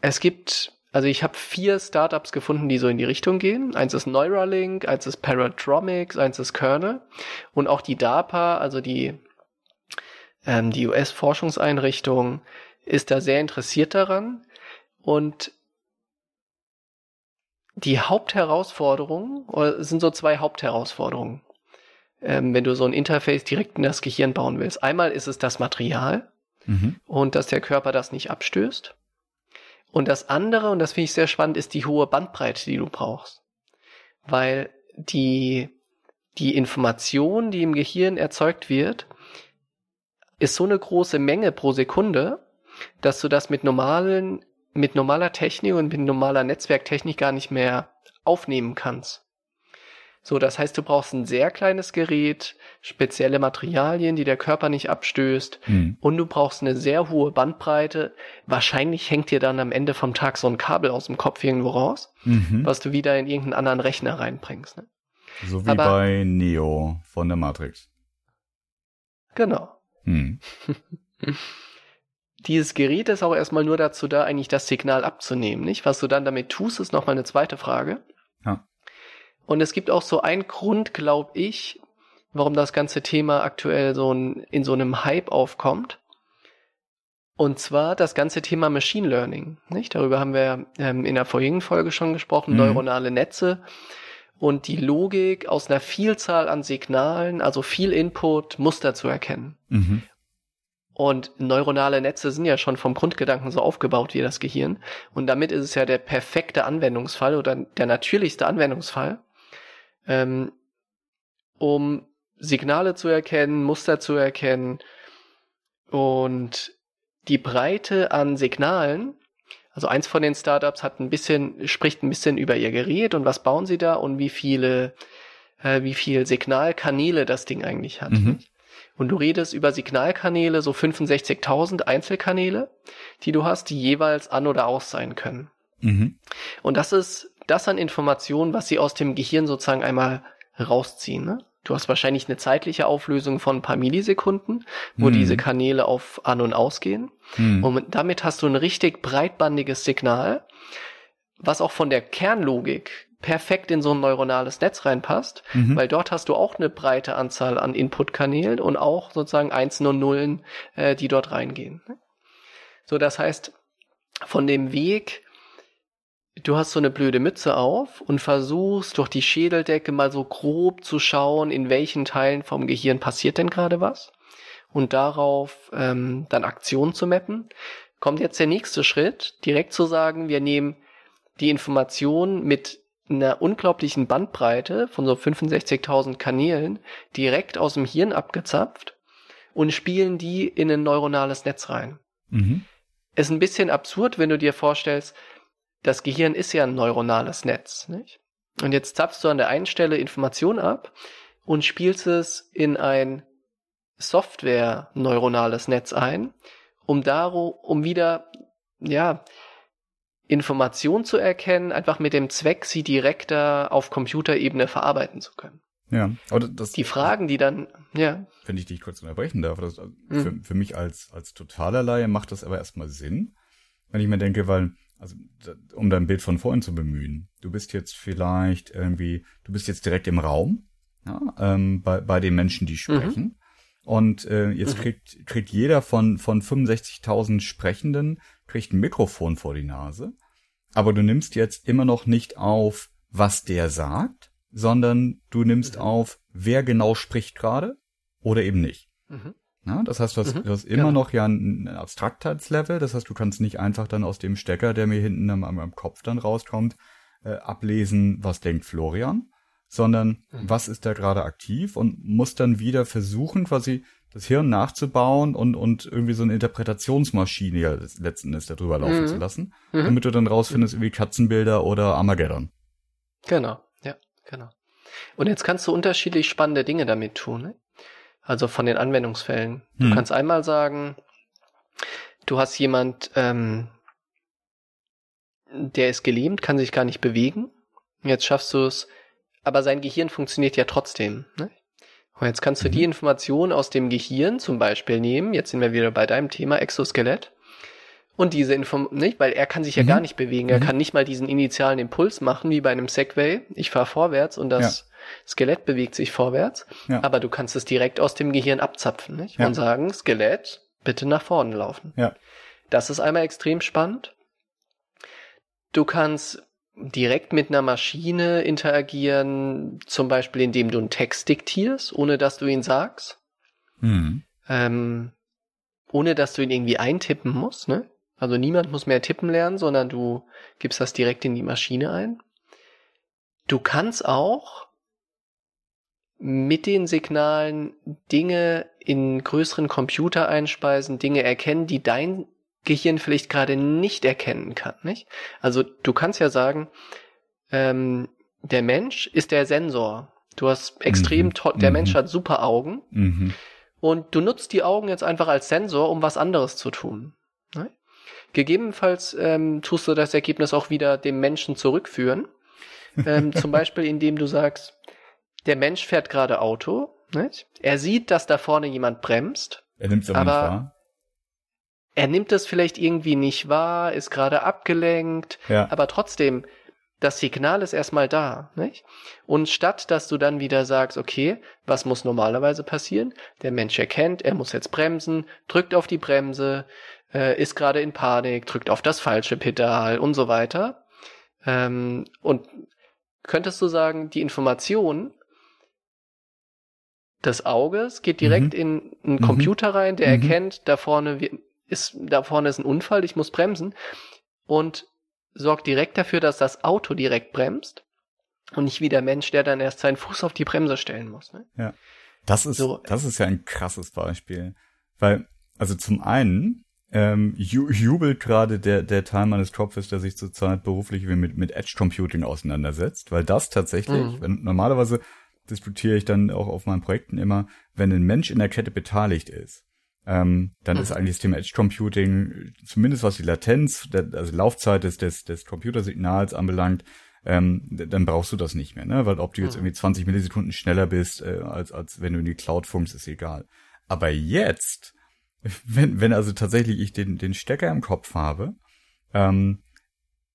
es gibt, also ich habe vier Startups gefunden, die so in die Richtung gehen. Eins ist Neuralink, eins ist Paratromics, eins ist Kernel und auch die DARPA, also die ähm, die US-Forschungseinrichtung, ist da sehr interessiert daran und die Hauptherausforderung, oder es sind so zwei Hauptherausforderungen, ähm, wenn du so ein Interface direkt in das Gehirn bauen willst. Einmal ist es das Material, Mhm. und dass der Körper das nicht abstößt. Und das andere, und das finde ich sehr spannend, ist die hohe Bandbreite, die du brauchst. Weil die die Information, die im Gehirn erzeugt wird, ist so eine große Menge pro Sekunde, dass du das mit normalen, mit normaler Technik und mit normaler Netzwerktechnik gar nicht mehr aufnehmen kannst. So, das heißt, du brauchst ein sehr kleines Gerät, spezielle Materialien, die der Körper nicht abstößt, Hm. und du brauchst eine sehr hohe Bandbreite. Wahrscheinlich hängt dir dann am Ende vom Tag so ein Kabel aus dem Kopf irgendwo raus, Mhm. was du wieder in irgendeinen anderen Rechner reinbringst. Ne? So wie aber- bei Neo von der Matrix. Genau. Hm. Dieses Gerät ist auch erstmal nur dazu da, eigentlich das Signal abzunehmen, nicht? Was du dann damit tust, ist nochmal eine zweite Frage. Ja. Und es gibt auch so einen Grund, glaube ich, warum das ganze Thema aktuell so ein, in so einem Hype aufkommt. Und zwar das ganze Thema Machine Learning, nicht? Darüber haben wir ähm, in der vorherigen Folge schon gesprochen, Mhm. neuronale Netze und die Logik aus einer Vielzahl an Signalen, also viel Input, Muster zu erkennen. Mhm. Und neuronale Netze sind ja schon vom Grundgedanken so aufgebaut wie das Gehirn. Und damit ist es ja der perfekte Anwendungsfall oder der natürlichste Anwendungsfall, ähm, um Signale zu erkennen, Muster zu erkennen und die Breite an Signalen. Also eins von den Startups hat ein bisschen, spricht ein bisschen über ihr Gerät und was bauen sie da und wie viele, äh, wie viel Signalkanäle das Ding eigentlich hat. Mhm. Und du redest über Signalkanäle, so 65.000 Einzelkanäle, die du hast, die jeweils an oder aus sein können. Mhm. Und das ist das an Informationen, was sie aus dem Gehirn sozusagen einmal rausziehen. Ne? Du hast wahrscheinlich eine zeitliche Auflösung von ein paar Millisekunden, wo Mhm. diese Kanäle auf an und ausgehen. Mhm. Und mit- damit hast du ein richtig breitbandiges Signal, was auch von der Kernlogik perfekt in so ein neuronales Netz reinpasst, Mhm. weil dort hast du auch eine breite Anzahl an Inputkanälen und auch sozusagen Einsen und Nullen, äh, die dort reingehen. So, das heißt, von dem Weg, du hast so eine blöde Mütze auf und versuchst durch die Schädeldecke mal so grob zu schauen, in welchen Teilen vom Gehirn passiert denn gerade was und darauf ähm, dann Aktionen zu mappen, kommt jetzt der nächste Schritt, direkt zu sagen, wir nehmen die Information mit einer unglaublichen Bandbreite von so 65.000 Kanälen direkt aus dem Hirn abgezapft und spielen die in ein neuronales Netz rein. Mhm. Ist ein bisschen absurd, wenn du dir vorstellst, das Gehirn ist ja ein neuronales Netz, nicht? Und jetzt zapfst du an der einen Stelle Information ab und spielst es in ein Software-neuronales Netz ein, um daro, um wieder, ja, Information zu erkennen, einfach mit dem Zweck, sie direkter auf Computerebene verarbeiten zu können. Ja, aber das, Die Fragen, die dann, ja, wenn ich dich kurz unterbrechen darf, das, also Mhm. für, für mich als, als totaler Laie macht das aber erstmal Sinn, wenn ich mir denke, weil, also, um dein Bild von vorhin zu bemühen, du bist jetzt vielleicht irgendwie, du bist jetzt direkt im Raum, ja, ähm, bei, bei den Menschen, die sprechen. Und äh, jetzt Mhm. kriegt, kriegt jeder von, von 65.000 Sprechenden, kriegt ein Mikrofon vor die Nase. Aber du nimmst jetzt immer noch nicht auf, was der sagt, sondern du nimmst Mhm. auf, wer genau spricht gerade oder eben nicht. mhm. Ja, das heißt, du hast, Mhm, du hast immer genau. noch ja ein Abstraktheitslevel. Das heißt, du kannst nicht einfach dann aus dem Stecker, der mir hinten am, am am Kopf dann rauskommt, äh, ablesen, was denkt Florian, sondern Mhm. was ist da gerade aktiv und musst dann wieder versuchen, quasi das Hirn nachzubauen und, und irgendwie so eine Interpretationsmaschine ja letzten Endes darüber laufen Mhm. zu lassen, Mhm. damit du dann rausfindest, wie Katzenbilder oder Armageddon. Genau, ja, genau. Und jetzt kannst du unterschiedlich spannende Dinge damit tun. Ne? Also von den Anwendungsfällen. Du Hm. kannst einmal sagen, du hast jemand, ähm, der ist gelähmt, kann sich gar nicht bewegen. Jetzt schaffst du es, aber sein Gehirn funktioniert ja trotzdem. Ne? Und jetzt kannst du Mhm. die Information aus dem Gehirn zum Beispiel nehmen. Jetzt sind wir wieder bei deinem Thema Exoskelett. Und diese Info, nicht, weil er kann sich ja Mhm. gar nicht bewegen. Er Mhm. kann nicht mal diesen initialen Impuls machen, wie bei einem Segway. Ich fahre vorwärts und das Skelett bewegt sich vorwärts. Ja. Aber du kannst es direkt aus dem Gehirn abzapfen, nicht? Ja. Und sagen, Skelett, bitte nach vorne laufen. Ja. Das ist einmal extrem spannend. Du kannst direkt mit einer Maschine interagieren, zum Beispiel indem du einen Text diktierst, ohne dass du ihn sagst Mhm. ähm, ohne dass du ihn irgendwie eintippen musst, ne? Also niemand muss mehr tippen lernen, sondern du gibst das direkt in die Maschine ein. Du kannst auch mit den Signalen Dinge in größeren Computer einspeisen, Dinge erkennen, die dein Gehirn vielleicht gerade nicht erkennen kann, nicht? Also du kannst ja sagen, ähm, der Mensch ist der Sensor. Du hast extrem Mhm. toll, der Mhm. Mensch hat super Augen Mhm. und du nutzt die Augen jetzt einfach als Sensor, um was anderes zu tun. Ne? Gegebenenfalls ähm, tust du das Ergebnis auch wieder dem Menschen zurückführen. ähm, zum Beispiel, indem du sagst, der Mensch fährt gerade Auto. Nicht? Er sieht, dass da vorne jemand bremst. Er nimmt es aber, Aber-. Er nimmt es vielleicht irgendwie nicht wahr, ist gerade abgelenkt, Ja. aber trotzdem, das Signal ist erstmal da, nicht? Und statt, dass du dann wieder sagst, okay, was muss normalerweise passieren? Der Mensch erkennt, er muss jetzt bremsen, drückt auf die Bremse, äh, ist gerade in Panik, drückt auf das falsche Pedal und so weiter. Ähm, und könntest du sagen, die Information des Auges geht direkt Mhm. in einen Mhm. Computer rein, der Mhm. erkennt, da vorne wi- ist, da vorne ist ein Unfall, ich muss bremsen und sorgt direkt dafür, dass das Auto direkt bremst und nicht wie der Mensch, der dann erst seinen Fuß auf die Bremse stellen muss. Ne? Das ist, So. das ist ja ein krasses Beispiel. Weil, also zum einen, ähm, ju jubelt gerade der, der Teil meines Kopfes, der sich zurzeit beruflich mit, mit Edge Computing auseinandersetzt, weil das tatsächlich, Mhm. wenn, normalerweise diskutiere ich dann auch auf meinen Projekten immer, wenn ein Mensch in der Kette beteiligt ist, ähm, dann Mhm. ist eigentlich das Thema Edge Computing, zumindest was die Latenz, der, also Laufzeit des, des, des Computersignals anbelangt, ähm, dann brauchst du das nicht mehr, ne? Weil ob du jetzt Mhm. irgendwie 20 Millisekunden schneller bist, äh, als, als wenn du in die Cloud funkst, ist egal. Aber jetzt, wenn, wenn also tatsächlich ich den, den Stecker im Kopf habe, ähm,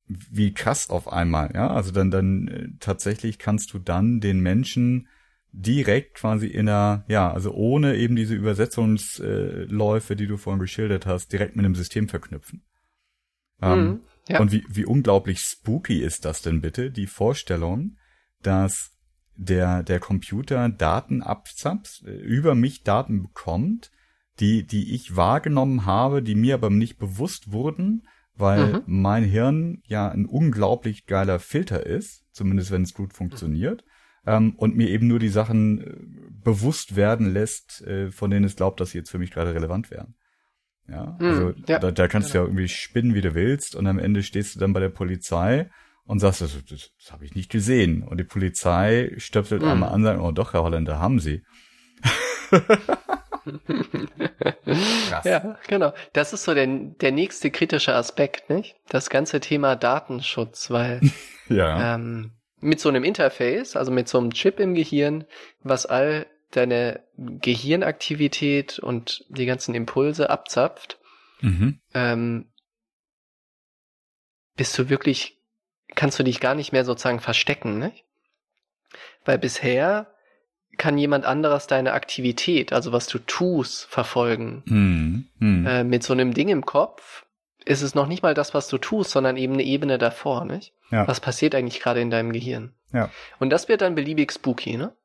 wie krass auf einmal, ja, also dann, dann äh, tatsächlich kannst du dann den Menschen direkt quasi in einer, ja, also ohne eben diese Übersetzungsläufe, Läufe, die du vorhin geschildert hast, direkt mit einem System verknüpfen. Ähm, Mhm. Ja. und wie, wie unglaublich spooky ist das denn bitte, die Vorstellung, dass der, der Computer Daten abzapft, äh, über mich Daten bekommt, die, die ich wahrgenommen habe, die mir aber nicht bewusst wurden, weil Mhm. mein Hirn ja ein unglaublich geiler Filter ist, zumindest wenn es gut funktioniert, ähm, und mir eben nur die Sachen äh, bewusst werden lässt, äh, von denen es glaubt, dass sie jetzt für mich gerade relevant wären. Ja, Mhm, also ja, da, da kannst du ja irgendwie spinnen, wie du willst, und am Ende stehst du dann bei der Polizei und sagst, das, das, das habe ich nicht gesehen. Und die Polizei stöpselt Mhm. einmal an und sagt, oh doch, Herr Holländer, haben sie. Krass. Ja, genau. Das ist so der, der nächste kritische Aspekt, nicht? Das ganze Thema Datenschutz, weil Ja. ähm, mit so einem Interface, also mit so einem Chip im Gehirn, was all deine Gehirnaktivität und die ganzen Impulse abzapft, Mhm. ähm, bist du wirklich, kannst du dich gar nicht mehr sozusagen verstecken, nicht? Weil bisher kann jemand anderes deine Aktivität, also was du tust, verfolgen. Mhm. Mhm. Äh, mit so einem Ding im Kopf ist es noch nicht mal das, was du tust, sondern eben eine Ebene davor, nicht? Ja. Was passiert eigentlich gerade in deinem Gehirn? Ja. Und das wird dann beliebig spooky, ne?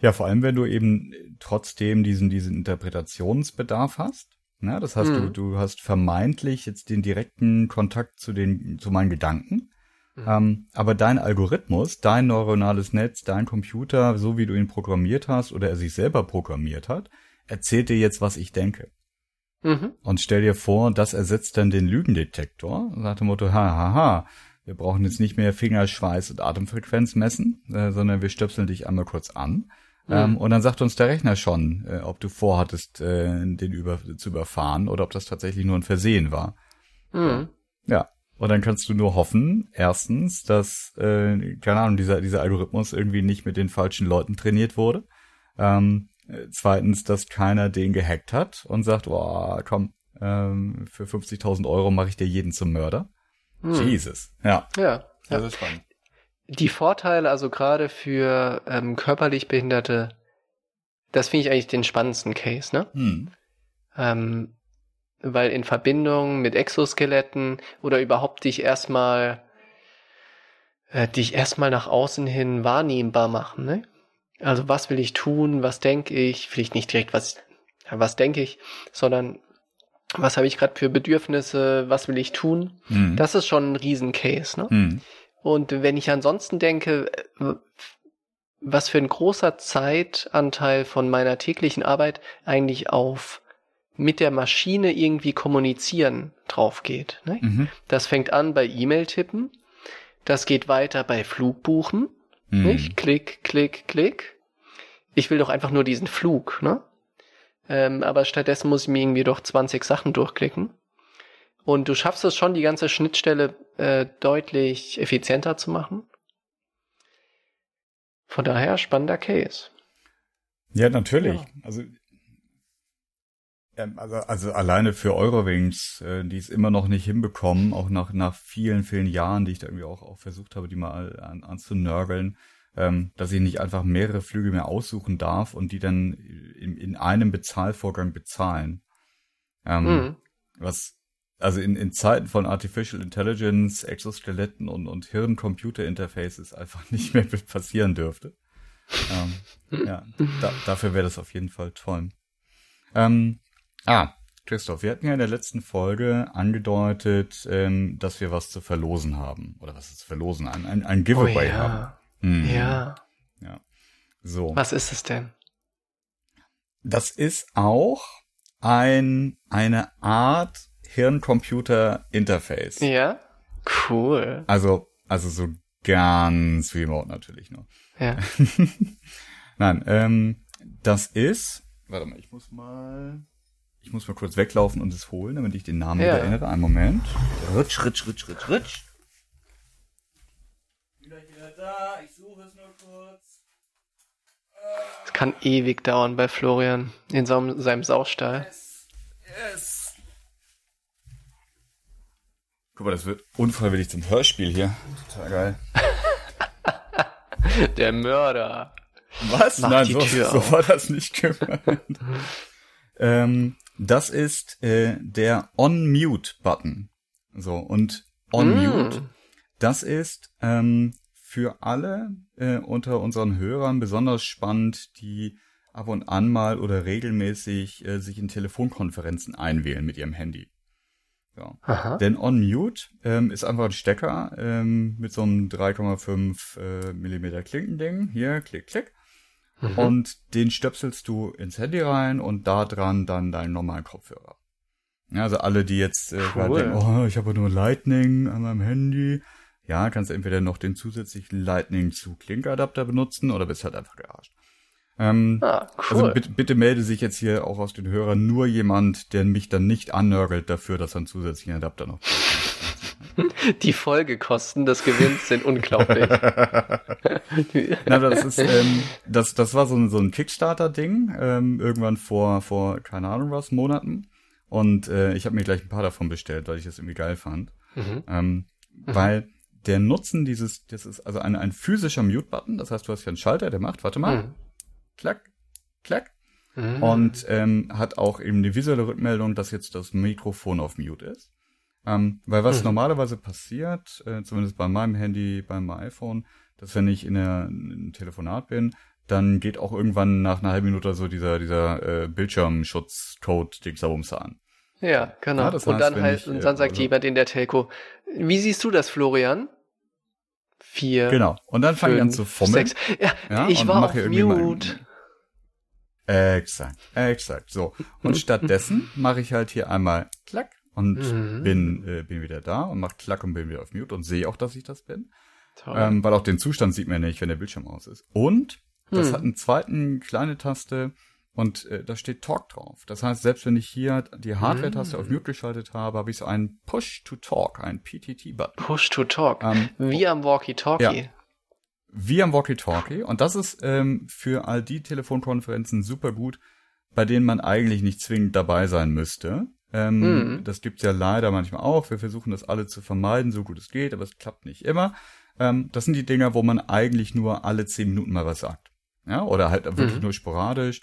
Ja, vor allem, wenn du eben trotzdem diesen, diesen Interpretationsbedarf hast. Ne? Das heißt, Mhm. du, du hast vermeintlich jetzt den direkten Kontakt zu den, zu meinen Gedanken. Mhm. Ähm, aber dein Algorithmus, dein neuronales Netz, dein Computer, so wie du ihn programmiert hast oder er sich selber programmiert hat, erzählt dir jetzt, was ich denke. Mhm. Und stell dir vor, das ersetzt dann den Lügendetektor. Nach dem Motto, ha, ha, ha, wir brauchen jetzt nicht mehr Fingerschweiß und Atemfrequenz messen, äh, sondern wir stöpseln dich einmal kurz an. Mhm. Ähm, und dann sagt uns der Rechner schon, äh, ob du vorhattest, äh, den über, zu überfahren oder ob das tatsächlich nur ein Versehen war. Mhm. Ja. Und dann kannst du nur hoffen, erstens, dass, äh, keine Ahnung, dieser, dieser Algorithmus irgendwie nicht mit den falschen Leuten trainiert wurde. Ähm, äh, zweitens, dass keiner den gehackt hat und sagt, oh, komm, ähm, für 50.000 Euro mache ich dir jeden zum Mörder. Mhm. Jesus. Ja. Ja. Das ja. ist spannend. Die Vorteile, also gerade für ähm, körperlich Behinderte, das finde ich eigentlich den spannendsten Case, ne? Hm. Ähm, weil in Verbindung mit Exoskeletten oder überhaupt dich erstmal äh, dich erstmal nach außen hin wahrnehmbar machen, ne? Also was will ich tun, was denke ich, vielleicht nicht direkt was was denke ich, sondern was habe ich gerade für Bedürfnisse, was will ich tun? Hm. Das ist schon ein Riesencase, ne? Hm. Und wenn ich ansonsten denke, äh, was für ein großer Zeitanteil von meiner täglichen Arbeit eigentlich auf mit der Maschine irgendwie kommunizieren drauf geht. Ne? Mhm. Das fängt an bei E-Mail-Tippen, das geht weiter bei Flugbuchen, Mhm. nicht? Klick, klick, klick. Ich will doch einfach nur diesen Flug, ne? Ähm, aber stattdessen muss ich mir irgendwie doch 20 Sachen durchklicken. Und du schaffst es schon, die ganze Schnittstelle äh, deutlich effizienter zu machen. Von daher spannender Case. Ja, natürlich. Ja. Also, ähm, also, also alleine für Eurowings, äh, die es immer noch nicht hinbekommen, auch nach, nach vielen, vielen Jahren, die ich da irgendwie auch, auch versucht habe, die mal an, anzunörgeln, ähm, dass ich nicht einfach mehrere Flüge mehr aussuchen darf und die dann in, in einem Bezahlvorgang bezahlen. Ähm, Mhm. Was, also in, in Zeiten von Artificial Intelligence, Exoskeletten und, und Hirn-Computer-Interfaces einfach nicht mehr passieren dürfte. ähm, ja, da, dafür wäre das auf jeden Fall toll. Ähm, ah, Christoph, wir hatten ja in der letzten Folge angedeutet, ähm, dass wir was zu verlosen haben. Oder was ist zu verlosen? Ein, ein, ein Oh Giveaway haben. Ja. Hm, Ja. So. Was ist es denn? Das ist auch ein, eine Art Hirn-Computer-Interface. Ja? Cool. Also, also so ganz remote natürlich nur. Ja. Nein, ähm, das ist, warte mal, ich muss mal, ich muss mal kurz weglaufen und es holen, damit ich den Namen Ja. wieder erinnere. Einen Moment. Rutsch, rutsch, rutsch, rutsch, rutsch. Wieder wieder da, ich Es kann ewig dauern bei Florian in seinem, seinem Saustall. Yes, yes. Guck mal, das wird unfreiwillig zum Hörspiel hier. Total geil. Der Mörder. Was? Mach Nein, so, so war das nicht gemeint. ähm, das ist äh, der On-Mute-Button. So, und On-Mute, Mm. das ist ähm, für alle äh, unter unseren Hörern besonders spannend, die ab und an mal oder regelmäßig äh, sich in Telefonkonferenzen einwählen mit ihrem Handy. So. Aha. Denn On Mute ähm, ist einfach ein Stecker ähm, mit so einem 3,5 äh, Millimeter Klinkending. Hier, klick, klick. Mhm. Und den stöpselst du ins Handy rein und da dran dann deinen normalen Kopfhörer. Ja, also alle, die jetzt äh, Cool. denken, oh, ich habe nur Lightning an meinem Handy. Ja, kannst du entweder noch den zusätzlichen Lightning zu Klinkadapter benutzen oder bist halt einfach gearscht. Ähm, Ah, also cool. bitte, bitte melde sich jetzt hier auch aus den Hörern nur jemand, der mich dann nicht annörgelt dafür, dass er einen zusätzlichen Adapter noch Die Folgekosten des Gewinns sind unglaublich. Na, das ist, ähm, das, das war so ein, so ein Kickstarter-Ding, ähm, irgendwann vor, vor, keine Ahnung was, Monaten. Und äh, ich habe mir gleich ein paar davon bestellt, weil ich das irgendwie geil fand. Mhm. Ähm, Weil der Nutzen dieses, das ist also ein, ein physischer Mute-Button, das heißt, du hast hier einen Schalter, der macht, warte mal, Mhm. klack, klack, Mhm. und ähm, hat auch eben eine visuelle Rückmeldung, dass jetzt das Mikrofon auf Mute ist. Ähm, weil was Mhm. normalerweise passiert, äh, zumindest bei meinem Handy, beim iPhone, dass wenn ich in, der, in einem Telefonat bin, dann geht auch irgendwann nach einer halben Minute so dieser, dieser äh, Bildschirmschutzcode Dingsabumse an. Ja, genau. Ja, das und dann halt, ich, und äh, dann sagt also- jemand in der Telco, wie siehst du das, Florian? Vier. Genau. Und dann fange ich an zu fummeln. Sechs. Ja, Ja, ich war auf Mute. Exakt, exakt. So. Und stattdessen mache ich halt hier einmal klack und Mhm. bin, äh, bin wieder da und mache klack und bin wieder auf Mute und sehe auch, dass ich das bin. Toll. Ähm, weil auch den Zustand sieht man nicht, wenn der Bildschirm aus ist. Und das Hm. hat einen zweiten kleine Taste und äh, da steht Talk drauf. Das heißt, selbst wenn ich hier die Hardware-Taste Hm. auf Mute geschaltet habe, habe ich so einen Push to Talk, einen PTT-Button. Push to Talk. Ähm, Wie am Walkie-Talkie. Ja. wie am Walkie-Talkie. Und das ist ähm, für all die Telefonkonferenzen super gut, bei denen man eigentlich nicht zwingend dabei sein müsste. Ähm, Mhm. Das gibt's ja leider manchmal auch. Wir versuchen das alle zu vermeiden, so gut es geht, aber es klappt nicht immer. Ähm, das sind die Dinger, wo man eigentlich nur alle zehn Minuten mal was sagt. Ja, oder halt wirklich Mhm. nur sporadisch.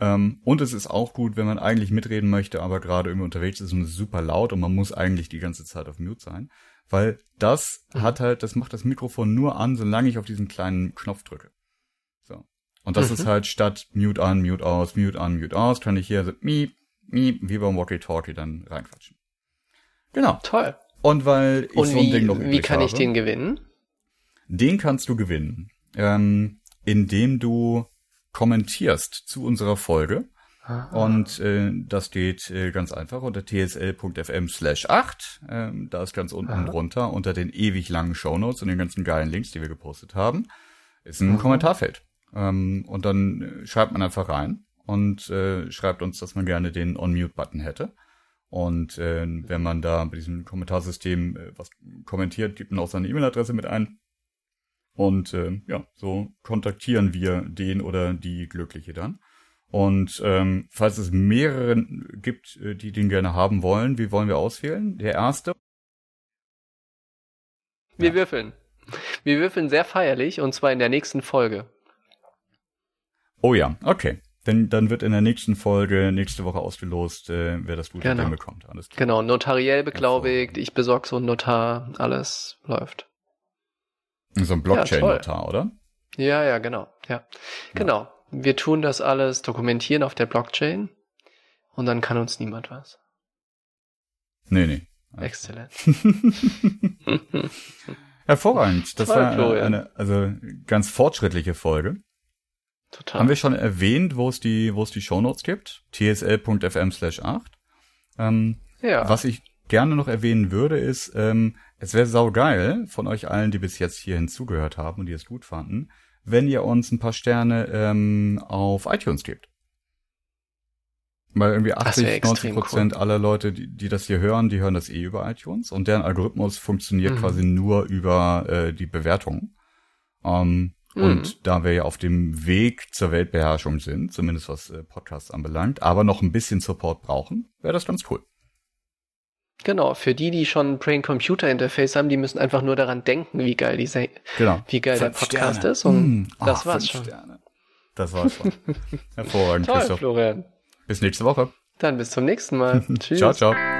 Ähm, und es ist auch gut, wenn man eigentlich mitreden möchte, aber gerade irgendwie unterwegs ist und es ist super laut und man muss eigentlich die ganze Zeit auf Mute sein. Weil das Mhm. hat halt, das macht das Mikrofon nur an, solange ich auf diesen kleinen Knopf drücke. So. Und das Mhm. ist halt statt Mute an, Mute aus, Mute an, Mute aus, kann ich hier so miep, miep, wie beim Walkie-Talkie dann reinquatschen. Genau. Toll. Und weil ich Und so ein wie, Ding noch wie kann ich habe, den gewinnen? den kannst du gewinnen. Ähm, indem du kommentierst zu unserer Folge. Und äh, das geht äh, ganz einfach unter tsl.fm slash 8. Ähm, da ist ganz unten Aha. drunter unter den ewig langen Shownotes und den ganzen geilen Links, die wir gepostet haben, ist ein Mhm. Kommentarfeld. Ähm, und dann äh, schreibt man einfach rein und äh, schreibt uns, dass man gerne den On-Mute-Button hätte. Und äh, wenn man da bei diesem Kommentarsystem äh, was kommentiert, gibt man auch seine E-Mail-Adresse mit ein. Und äh, ja, so kontaktieren wir den oder die Glückliche dann. Und ähm, falls es mehrere gibt, äh, die den gerne haben wollen, wie wollen wir auswählen? Der erste? Wir Ja. würfeln. Wir würfeln sehr feierlich und zwar in der nächsten Folge. Oh ja, okay. Denn dann wird in der nächsten Folge nächste Woche ausgelost, äh, wer das gute Genau. Ding bekommt. Alles klar. Genau, notariell beglaubigt, ich besorge so einen Notar, alles läuft. So ein Blockchain-Notar, oder? Ja, ja, genau. Ja. Genau. Wir tun das alles dokumentieren auf der Blockchain und dann kann uns niemand was. Nee, nee. Exzellent. Hervorragend. Das Toll, war eine, Florian. eine also ganz fortschrittliche Folge. Total. Haben wir schon erwähnt, wo es die, wo es die Shownotes gibt? tsl.fm slash 8. Ähm, ja. Was ich gerne noch erwähnen würde, ist, ähm, es wäre saugeil von euch allen, die bis jetzt hierhin zugehört haben und die es gut fanden, wenn ihr uns ein paar Sterne ähm, auf iTunes gebt. Weil irgendwie Das wär 80, 90 extrem Prozent aller Leute, die, die das hier hören, die hören das eh über iTunes und deren Algorithmus funktioniert Mhm. quasi nur über äh, die Bewertungen. Ähm, Mhm. Und da wir ja auf dem Weg zur Weltbeherrschung sind, zumindest was äh, Podcasts anbelangt, aber noch ein bisschen Support brauchen, wäre das ganz cool. Genau, für die, die schon ein Brain-Computer-Interface haben, die müssen einfach nur daran denken, wie geil diese, Genau. wie geil der Podcast Sterne. ist und Mm, das ah, war's schon. Sterne. Das war's schon. Hervorragend, Toll, Christoph. Florian. Bis nächste Woche. Dann bis zum nächsten Mal. Tschüss. Ciao, ciao.